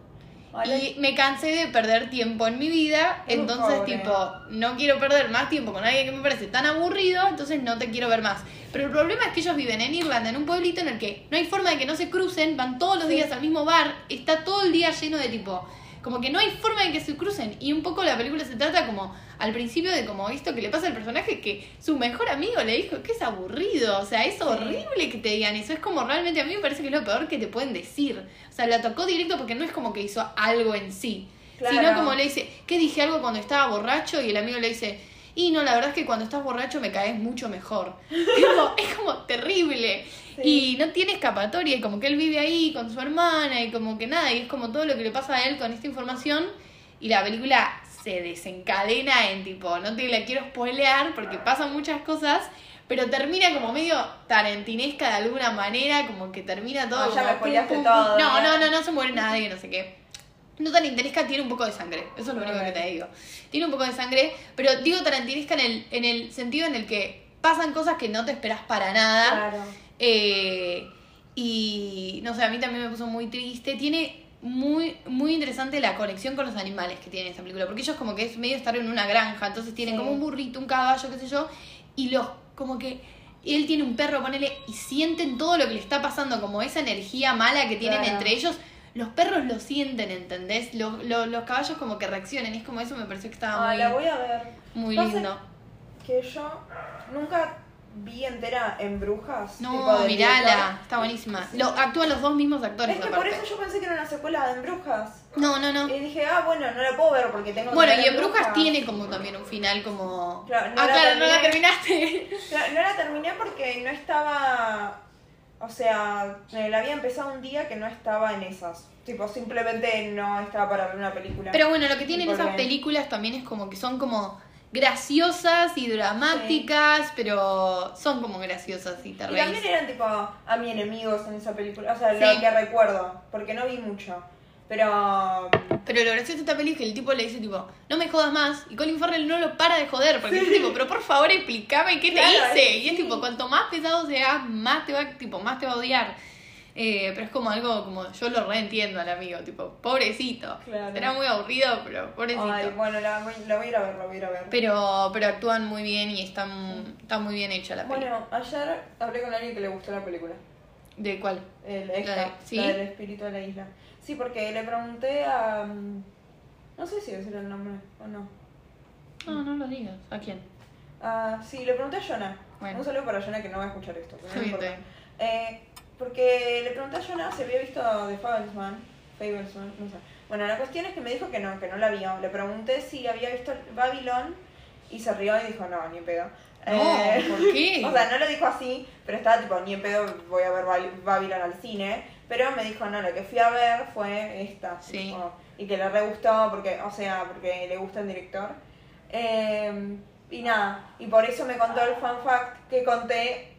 Vale. Y me cansé de perder tiempo en mi vida, entonces tipo, no quiero perder más tiempo con alguien que me parece tan aburrido, entonces no te quiero ver más. Pero el problema es que ellos viven en Irlanda, en un pueblito en el que no hay forma de que no se crucen, van todos los Sí. días al mismo bar, está todo el día lleno de tipo, como que no hay forma de que se crucen. Y un poco la película se trata como al principio de como esto que le pasa al personaje que su mejor amigo le dijo que es aburrido, o sea, es horrible que te digan eso, es como realmente a mí me parece que es lo peor que te pueden decir. O sea, la tocó directo porque no es como que hizo algo en sí, Claro. sino como le dice, ¿qué dije algo cuando estaba borracho? Y el amigo le dice, y no, la verdad es que cuando estás borracho me caes mucho mejor. Tipo, es como terrible. Y no tiene escapatoria, y como que él vive ahí con su hermana, y como que nada, y es como todo lo que le pasa a él con esta información. Y la película se desencadena en tipo, no te la quiero spoilear porque pasan muchas cosas, pero termina como medio tarantinesca de alguna manera, como que termina todo. Ah, ya como me pum, pum, todo. No, no, no, no se muere nadie, no sé qué. No tarantinesca tiene un poco de sangre, eso es lo único que te digo. Tiene un poco de sangre, pero digo tarantinesca en el, en el sentido en el que pasan cosas que no te esperas para nada. Claro. Eh, y no sé, a mí también me puso muy triste. Tiene muy, muy interesante la conexión con los animales que tiene esta película. Porque ellos como que es medio estar en una granja. Entonces tienen Sí. como un burrito, un caballo, qué sé yo. Y los como que él tiene un perro, ponele, y sienten todo lo que le está pasando, como esa energía mala que tienen Claro. entre ellos. Los perros lo sienten, ¿entendés? Los, los, los caballos como que reaccionan. Y es como eso me pareció que estaba Ah, muy, la voy a ver. muy Pasa lindo. Que yo nunca vi entera en Brujas. No, mirala, está buenísima. Sí. Lo, actúan los dos mismos actores. Es que por eso yo pensé que era una secuela de En Brujas. No, no, no. Y dije, ah, bueno, no la puedo ver porque tengo que Bueno, ver y en Brujas tiene como también un final como... Claro, no ah, la claro, no la terminaste. No, no la terminé porque no estaba. O sea, la había empezado un día que no estaba en esas. Tipo, simplemente no estaba para ver una película. Pero bueno, lo que tienen esas películas también es como que son como graciosas y dramáticas, pero son como graciosas y te Y también eran tipo a mi enemigos en esa película. O sea, Sí. lo que recuerdo. Porque no vi mucho. Pero. Pero lo gracioso de esta peli es que el tipo le dice tipo, no me jodas más, y Colin Farrell no lo para de joder, porque es tipo, pero por favor explícame qué Claro, te hice. Y es sí. tipo, cuanto más pesado seas, más te va, tipo, más te va a odiar. Eh, pero es como algo como, yo lo reentiendo al amigo, tipo, pobrecito. Claro. Será muy aburrido, pero pobrecito. Ay, bueno, la, voy- la voy a ir a ver, la voy a ir a ver. Pero, pero actúan muy bien y están, está muy bien hecha la peli. Bueno, ayer hablé con alguien que le gustó la película. ¿De cuál? El, La esta, de- ¿sí? la del espíritu de la isla. Sí, porque le pregunté a. mm, No sé si decir el nombre o no. No, no lo digas. ¿A quién? Ah, sí, le pregunté a Jonah. Bueno. Un saludo para Jonah que no va a escuchar esto. pero no importa. Eh, porque le pregunté a Jonah si había visto The Fablesman. Fablesman, no sé. Bueno, la cuestión es que me dijo que no, que no la vio. Le pregunté si había visto Babylon y se rió y dijo, no, ni en pedo. Eh, No, ¿por qué? o sea, no lo dijo así, pero estaba tipo, ni en pedo voy a ver Baby- Babylon al cine. Pero me dijo, no, la que fui a ver fue esta. Sí. tipo, y que le re gustó, porque, o sea, porque le gusta el director. Eh, y nada, y por eso me contó el fun fact que conté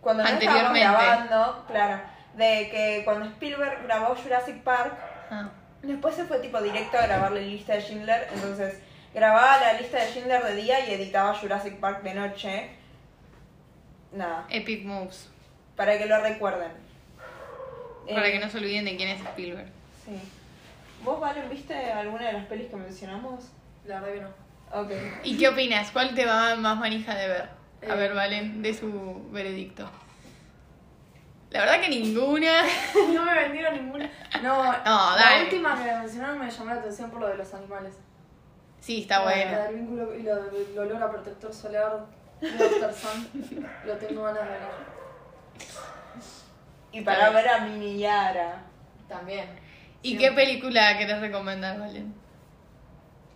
cuando no estábamos grabando, claro, de que cuando Spielberg grabó Jurassic Park, Ah. después se fue tipo directo a grabar la lista de Schindler, entonces grababa la lista de Schindler de día y editaba Jurassic Park de noche. Nada, Epic Moves. para que lo recuerden. Para Eh, que no se olviden de quién es Spielberg. Sí. ¿Vos, Valen, viste alguna de las pelis que mencionamos? La verdad que no. Ok. ¿Y qué opinas? ¿Cuál te va más manija de ver? A Eh. ver, Valen, de su veredicto. La verdad que ninguna. no me vendieron ninguna. No, No, la dale. última que me mencionaron me llamó la atención por lo de los animales. Sí, está bueno. La del vínculo y lo del olor a protector solar de After Sun. lo tengo ganas de ver. Y para ver a Mini Yara. También. ¿Y qué película querés recomendar, Valen?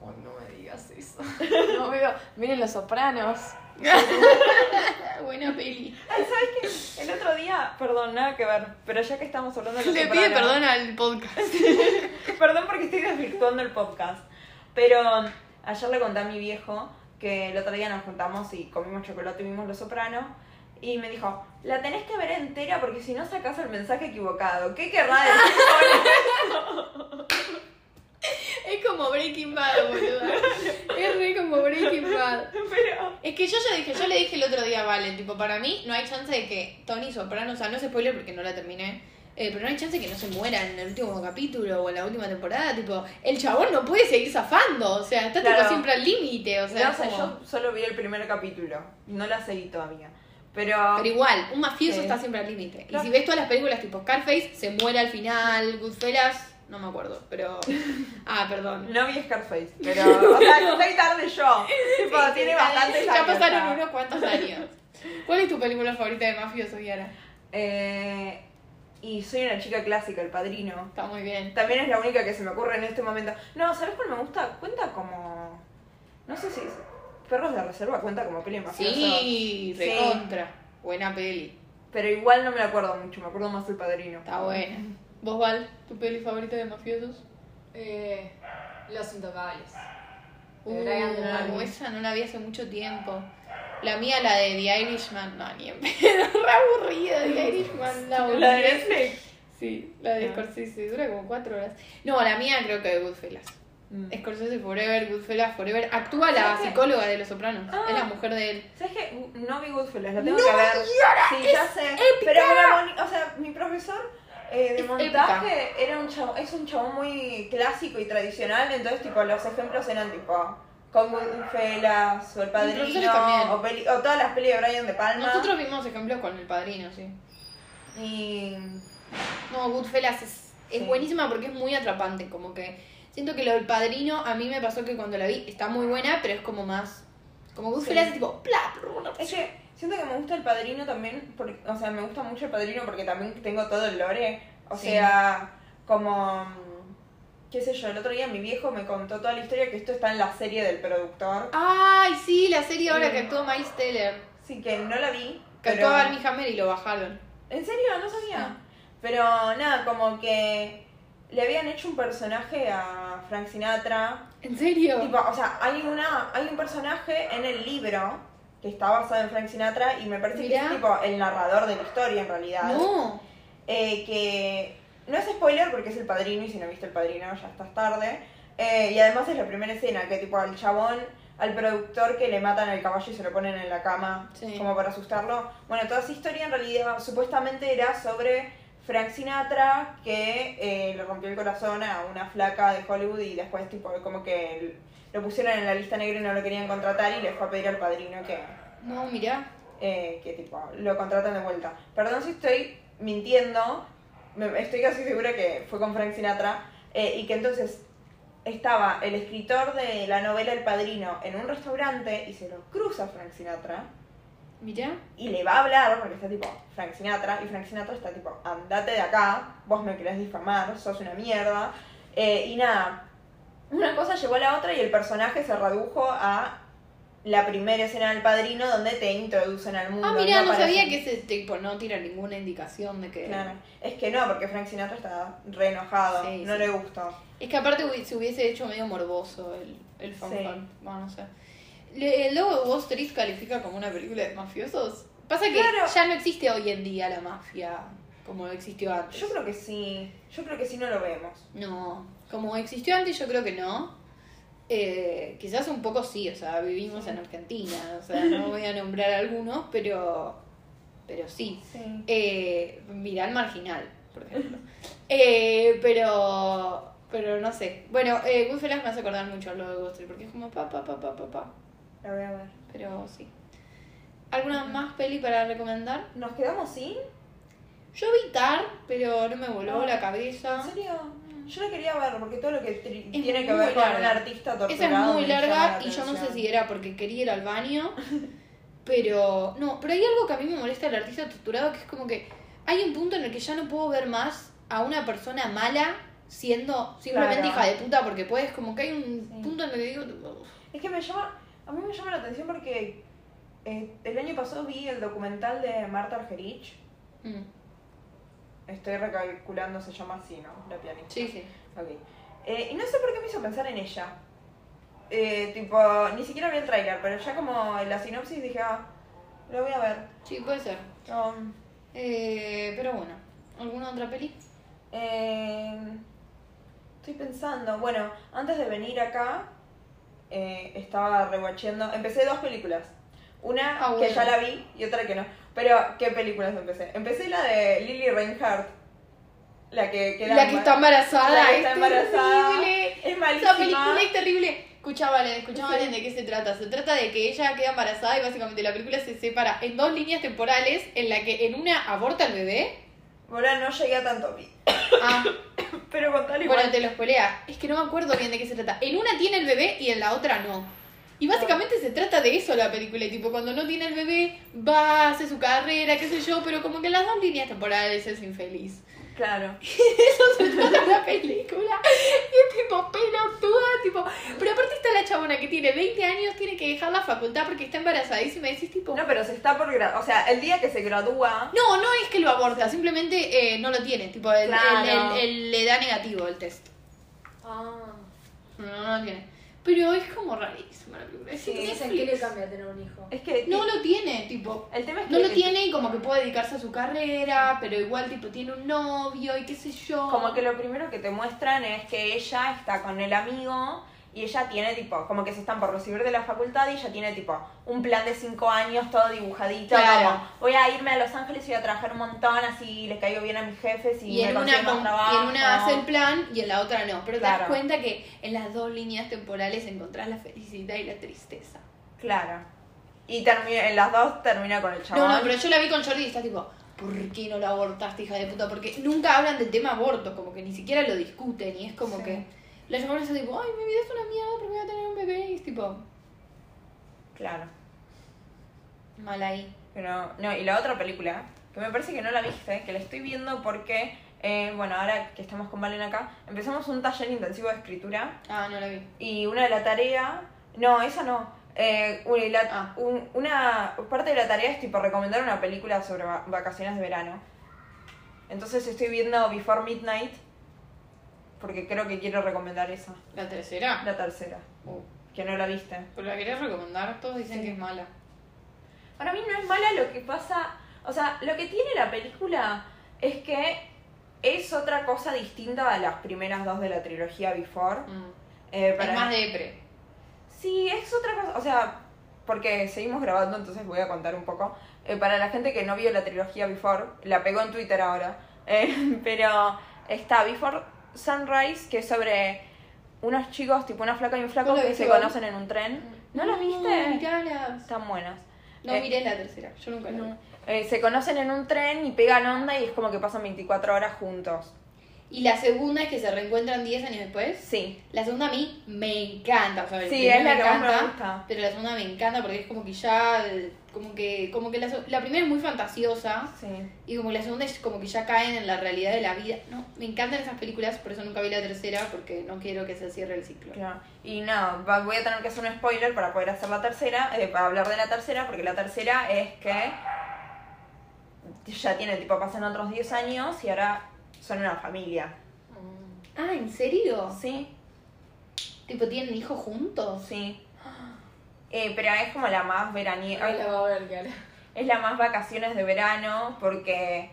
Ay, no me digas eso. No veo. Miren Los Sopranos. Buena peli. Ay, ¿sabes qué? El otro día, perdón, nada que ver, pero ya que estamos hablando de los Le pide perdón al podcast. Perdón porque estoy desvirtuando el podcast. Pero ayer le conté a mi viejo que el otro día nos juntamos y comimos chocolate y vimos Los Sopranos. Y me dijo, la tenés que ver entera porque si no sacas el mensaje equivocado. ¿Qué querrá decir con Es como Breaking Bad, boludo. Es re como Breaking Bad. Pero... Es que yo ya dije, yo le dije el otro día a Valen, tipo, para mí no hay chance de que Tony Soprano, o sea, no es spoiler porque no la terminé, Eh, pero no hay chance que no se muera en el último capítulo o en la última temporada. Tipo, el chabón no puede seguir zafando. O sea, está tipo Claro. siempre al límite. O sea, no sé, como- yo solo vi el primer capítulo. No la seguí todavía. Pero. Pero igual, un mafioso Sí. está siempre al límite. Y si ves todas las películas tipo Scarface, se muere al final, Goodfellas, no me acuerdo, pero... Ah, perdón. No vi Scarface, pero. O sea, estoy tarde yo. Tipo, Sí, tiene bastantes Ya años pasaron unos cuantos años. ¿Cuál es tu película favorita de mafiosos, Yara? Eh, y soy una chica clásica, el padrino. Está muy bien. También es la única que se me ocurre en este momento. No, ¿sabes cuál me gusta? Cuenta como. No sé si. Perros de reserva cuenta como peli mafiosa. Sí, recontra. Buena peli. Pero igual no me la acuerdo mucho, me acuerdo más del padrino. Está buena. ¿Vos, Val, tu peli favorita de mafiosos? Eh, Los Intocables. Uh, Palma. esa no la vi hace mucho tiempo. La mía, la de The Irishman, no, ni en pedo, re aburrida The Irishman, la ¿La de. Netflix? Sí, la de Ah. Scorsese, dura como cuatro horas. No, la mía creo que de Goodfellas. Mm. Scorsese Forever, Goodfellas Forever. Actúa la psicóloga de Los Sopranos, Ah. es la mujer de él. ¿Sabes qué? No vi Goodfellas, la tengo No, que ver. Sí, es ya sé. épica. Pero era boni- o sea, mi profesor eh, de Es montaje era un chavo, es un chabón muy clásico y tradicional, entonces tipo los ejemplos eran tipo con Goodfellas o El Padrino o, peli- o todas las pelis de Brian De Palma. Nosotros vimos ejemplos con El Padrino, sí. Y No, Goodfellas es, es Sí. buenísima porque es muy atrapante, como que siento que lo del Padrino a mí me pasó que cuando la vi está muy buena, pero es como más como Goodfellas Sí. es tipo bla, bla, bla, es que siento que me gusta El Padrino también, porque, o sea, me gusta mucho El Padrino porque también tengo todo el lore. O Sí. sea, como, qué sé yo, el otro día mi viejo me contó toda la historia que esto está en la serie del productor. Ay, sí, la serie ahora Sí. que actuó Miles Teller. Así que no la vi. Que pero- actuó Armie Hammer y lo bajaron. ¿En serio? No sabía. Pero nada, como que le habían hecho un personaje a Frank Sinatra. ¿En serio? Tipo, o sea, hay una hay un personaje en el libro que está basado en Frank Sinatra y me parece que es tipo el narrador de la historia en realidad. no. Eh, que no es spoiler porque es el padrino y si no viste el padrino ya estás tarde. Eh, y además es la primera escena que tipo al chabón, al productor que le matan el caballo y se lo ponen en la cama Sí. como para asustarlo. Bueno, toda esa historia en realidad supuestamente era sobre Frank Sinatra que eh, le rompió el corazón a una flaca de Hollywood y después tipo como que lo pusieron en la lista negra y no lo querían contratar y le fue a pedir al padrino que No, mirá. eh, que tipo lo contratan de vuelta. Perdón si estoy mintiendo, me- estoy casi segura que fue con Frank Sinatra eh, y que entonces estaba el escritor de la novela El Padrino en un restaurante y se lo cruza Frank Sinatra Mirá. y le va a hablar porque está tipo Frank Sinatra y Frank Sinatra está tipo andate de acá, vos me querés difamar, sos una mierda Eh, y nada, una cosa llevó a la otra y el personaje se redujo a la primera escena del padrino donde te introducen al mundo. Ah, mirá, no sabía que ese tipo no tira ninguna indicación de que. Claro, es que no, porque Frank Sinatra está re enojado, Sí, no sí. le gustó. Es que aparte se hubiese hecho medio morboso el, el fan Sí. fan. Bueno, no sé. ¿El lobo de Wall Street califica como una película de mafiosos? Pasa que Claro. ya no existe hoy en día la mafia como existió antes. Yo creo que sí, yo creo que sí no lo vemos. No, como existió antes yo creo que no. Eh, quizás un poco sí, o sea, vivimos en Argentina, o sea, no voy a nombrar algunos, pero, pero sí. Sí. Eh, mirá el marginal, por ejemplo. Eh, pero, pero no sé. Bueno, eh, Goodfellas me hace acordar mucho a lo de Street, porque es como pa, pa, pa, pa, pa, pa. La voy a ver. Pero sí. ¿Alguna más peli para recomendar? ¿Nos quedamos sin? Yo vi Tar, pero no me voló la cabeza. ¿En serio? Yo la quería ver porque todo lo que tri- Es tiene que muy ver con larga. un artista torturado. Esa es muy me llama larga la y yo no sé atención. si era porque quería ir al baño, pero no, pero hay algo que a mí me molesta del artista torturado que es como que hay un punto en el que ya no puedo ver más a una persona mala siendo simplemente Claro. hija de puta porque puedes como que hay un Sí. punto en el que digo "Uf". Es que me llama, a mí me llama la atención porque eh, el año pasado vi el documental de Marta Argerich. Mm, Estoy recalculando, se llama así, ¿no? La pianista. sí, sí. Ok. Eh, y no sé por qué me hizo pensar en ella. Eh, tipo, ni siquiera vi el tráiler, pero ya como en la sinopsis dije, ah, lo voy a ver. Sí, puede ser. Um, Eh, pero bueno, ¿alguna otra peli? eh, estoy pensando, bueno, antes de venir acá, eh, estaba rewatchando, empecé dos películas. Una Ah, que bueno. ya la vi y otra que no. Pero, ¿qué películas empecé? Empecé la de Lily Reinhardt. La que queda La que está embarazada. La que es está embarazada. terrible. Es Esa malísima. película es terrible. Escucha, Valen, Sí. Valen, ¿de qué se trata? Se trata de que ella queda embarazada y básicamente la película se separa en dos líneas temporales en la que en una aborta al bebé. Bueno, no llegué a tanto. Ah, Pero contale igual. bueno, te lo spoilea. Es que no me acuerdo bien de qué se trata. En una tiene el bebé y en la otra no. Y básicamente se trata de eso la película. Y tipo, cuando no tiene el bebé, va, hace su carrera, qué sé yo, pero como que las dos líneas temporales es infeliz. Claro. Eso se trata de la película. Y es tipo pelotuda, tipo. Pero aparte está la chabona que tiene 20 años, tiene que dejar la facultad porque está embarazadísima. Y decís tipo. No, pero se está por O sea, el día que se gradúa. No, no es que lo aborta, simplemente eh, no lo tiene. Tipo, el, Claro. el- el- el- le da negativo el test. Ah. No, no lo tiene. Pero es como rarísima la película. Es Sí, Netflix. Dicen que le cambia tener un hijo. Es que. No lo tiene, tipo. El tema es que. No lo tiene y como que puede dedicarse a su carrera, pero igual tipo tiene un novio y qué sé yo. Como que lo primero que te muestran es que ella está con el amigo y ella tiene tipo, como que se están por recibir de la facultad y ella tiene tipo un plan de cinco años todo dibujadito, Claro. como voy a irme a Los Ángeles y voy a trabajar un montón, así le caigo bien a mis jefes y, Y me en, una, más con- trabajo. y en una hace el plan y en la otra no. Pero te das cuenta que en las dos líneas temporales encontrás la felicidad y la tristeza. Claro. Y termina, en las dos termina con el chabón. No, no, pero yo la vi con Jordi y está tipo, ¿por qué no la abortaste, hija de puta? Porque nunca hablan del tema aborto, como que ni siquiera lo discuten y es como Sí. que la chabona está tipo, ay, mi vida es una mierda porque voy a tener un bebé y es tipo, Claro. mal ahí. Pero, no, y la otra película, que me parece que no la viste, que la estoy viendo porque, eh, bueno, ahora que estamos con Valen acá, empezamos un taller intensivo de escritura Ah, no la vi. y una de la tarea, no, esa no, eh, una, y la- Ah. un- una parte de la tarea es tipo recomendar una película sobre va- vacaciones de verano. Entonces estoy viendo Before Midnight porque creo que quiero recomendar esa, ¿La tercera? la tercera, Uh, que no la viste. ¿Pero la querés recomendar? Todos dicen Sí. que es mala. Para mí no es mala lo que pasa, o sea, lo que tiene la película es que es otra cosa distinta a las primeras dos de la trilogía Before. Mm. Eh, para- Es más depre. Sí, es otra cosa, o sea, porque seguimos grabando, entonces voy a contar un poco. Eh, para la gente que no vio la trilogía Before, la pegó en Twitter ahora, eh, pero está Before Sunrise, que es sobre unos chicos, tipo una flaca y un flaco, ¿Vos la que viste se igual? conocen en un tren. ¿No las viste? Miralas. Están buenas. No Eh, miré la tercera, yo nunca la vi. No. Eh, se conocen en un tren y pegan onda y es como que pasan 24 horas juntos. Y la segunda es que se reencuentran 10 años después. Sí. La segunda a mí me encanta, o sea, el Sí, es la me que más me encanta, gusta. Pero la segunda me encanta porque es como que ya, eh, como que, como que la, la primera es muy fantasiosa Sí. y como la segunda es como que ya caen en la realidad de la vida. No, me encantan esas películas, por eso nunca vi la tercera porque no quiero que se cierre el ciclo. Claro. Y no, va- voy a tener que hacer un spoiler para poder hacer la tercera, eh, para hablar de la tercera, porque la tercera es que ya tiene, tipo, pasan otros 10 años y ahora son una familia. Ah, ¿en serio? Sí, Tipo, ¿tienen hijos juntos? sí. Eh, pero es como la más veraniega. Es la más vacaciones de verano porque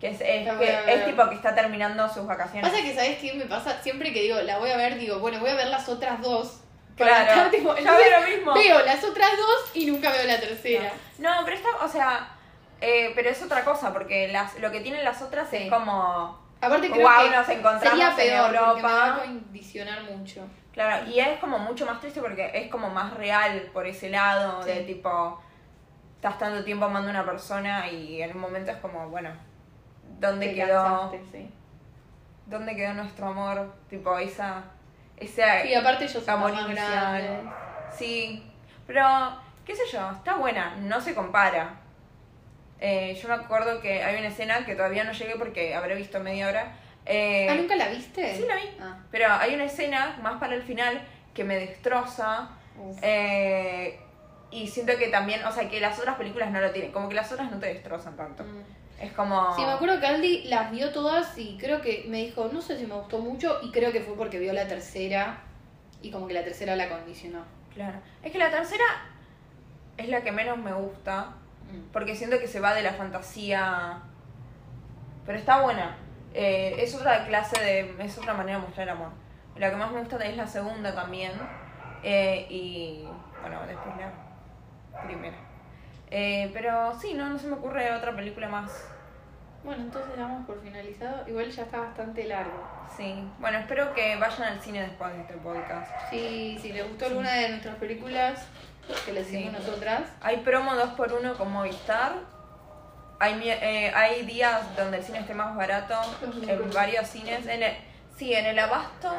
que es, es, que- tipo que está terminando sus vacaciones. Pasa que, ¿sabes qué me pasa? Siempre que digo, la voy a ver, digo, bueno, voy a ver las otras dos. Claro, estar, tipo, entonces veo lo mismo. Veo las otras dos y nunca veo la tercera. No, pero está, o sea, eh, pero es otra cosa, porque las, lo que tienen las otras Sí. es como, Aparte creo Guau, que nos encontramos sería en peor porque Europa. me va a condicionar mucho. Claro, y es como mucho más triste porque es como más real por ese lado, Sí. de tipo, estás tanto tiempo amando a una persona y en un momento es como, bueno, ¿dónde Te quedó? cansaste, sí. ¿Dónde quedó nuestro amor? Tipo, esa, ese Sí, aparte ellos son amor más inicial. grandes. Sí, pero, qué sé yo, está buena, no se compara. Eh, yo me acuerdo que hay una escena que todavía no llegué porque habré visto media hora. Eh, Ah, ¿nunca la viste? Sí, la vi. Ah. Pero hay una escena más para el final que me destroza. Eh, y siento que también, o sea, que las otras películas no lo tienen. Como que las otras no te destrozan tanto. Mm. Es como. Sí, me acuerdo que Aldi las vio todas y creo que me dijo, no sé si me gustó mucho y creo que fue porque vio la tercera y como que la tercera la condicionó. Claro. Es que la tercera es la que menos me gusta. Mm. Porque siento que se va de la fantasía. Pero está buena. Eh, es otra clase de. Es otra manera de mostrar amor. La que más me gusta es la segunda también. Eh, y. Bueno, después la primera. Eh, pero sí, no, no se me ocurre otra película más. Bueno, entonces damos por finalizado. Igual ya está bastante largo. Sí. Bueno, espero que vayan al cine después de este podcast. Sí, si les gustó alguna de nuestras películas que les Sí. hicimos nosotras, Hay promo 2x1 con Movistar. Hay, eh, hay días donde el cine esté más barato en varios cines. En el, sí, en el Abasto,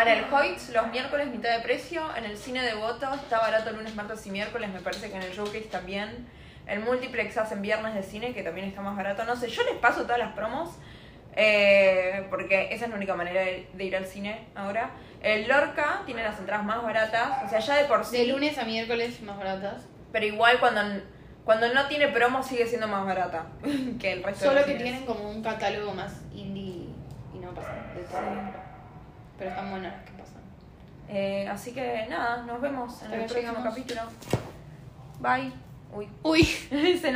en el Hoyts los miércoles mitad de precio. En el cine de Voto está barato lunes, martes y miércoles. Me parece que en el Showcase también. El Multiplex hacen viernes de cine que también está más barato. No sé, yo les paso todas las promos. eh, porque esa es la única manera de, de ir al cine ahora. El Lorca tiene las entradas más baratas. O sea, ya de por sí. de lunes a miércoles más baratas. Pero igual cuando, cuando no tiene promo sigue siendo más barata que el resto de Solo los que cines. tienen como un catálogo más indie y no pasan de todo. Pero están buenas las que pasan. Eh, así que nada, nos vemos en Hasta el que próximo llegamos. capítulo. Bye. Uy. Uy. Se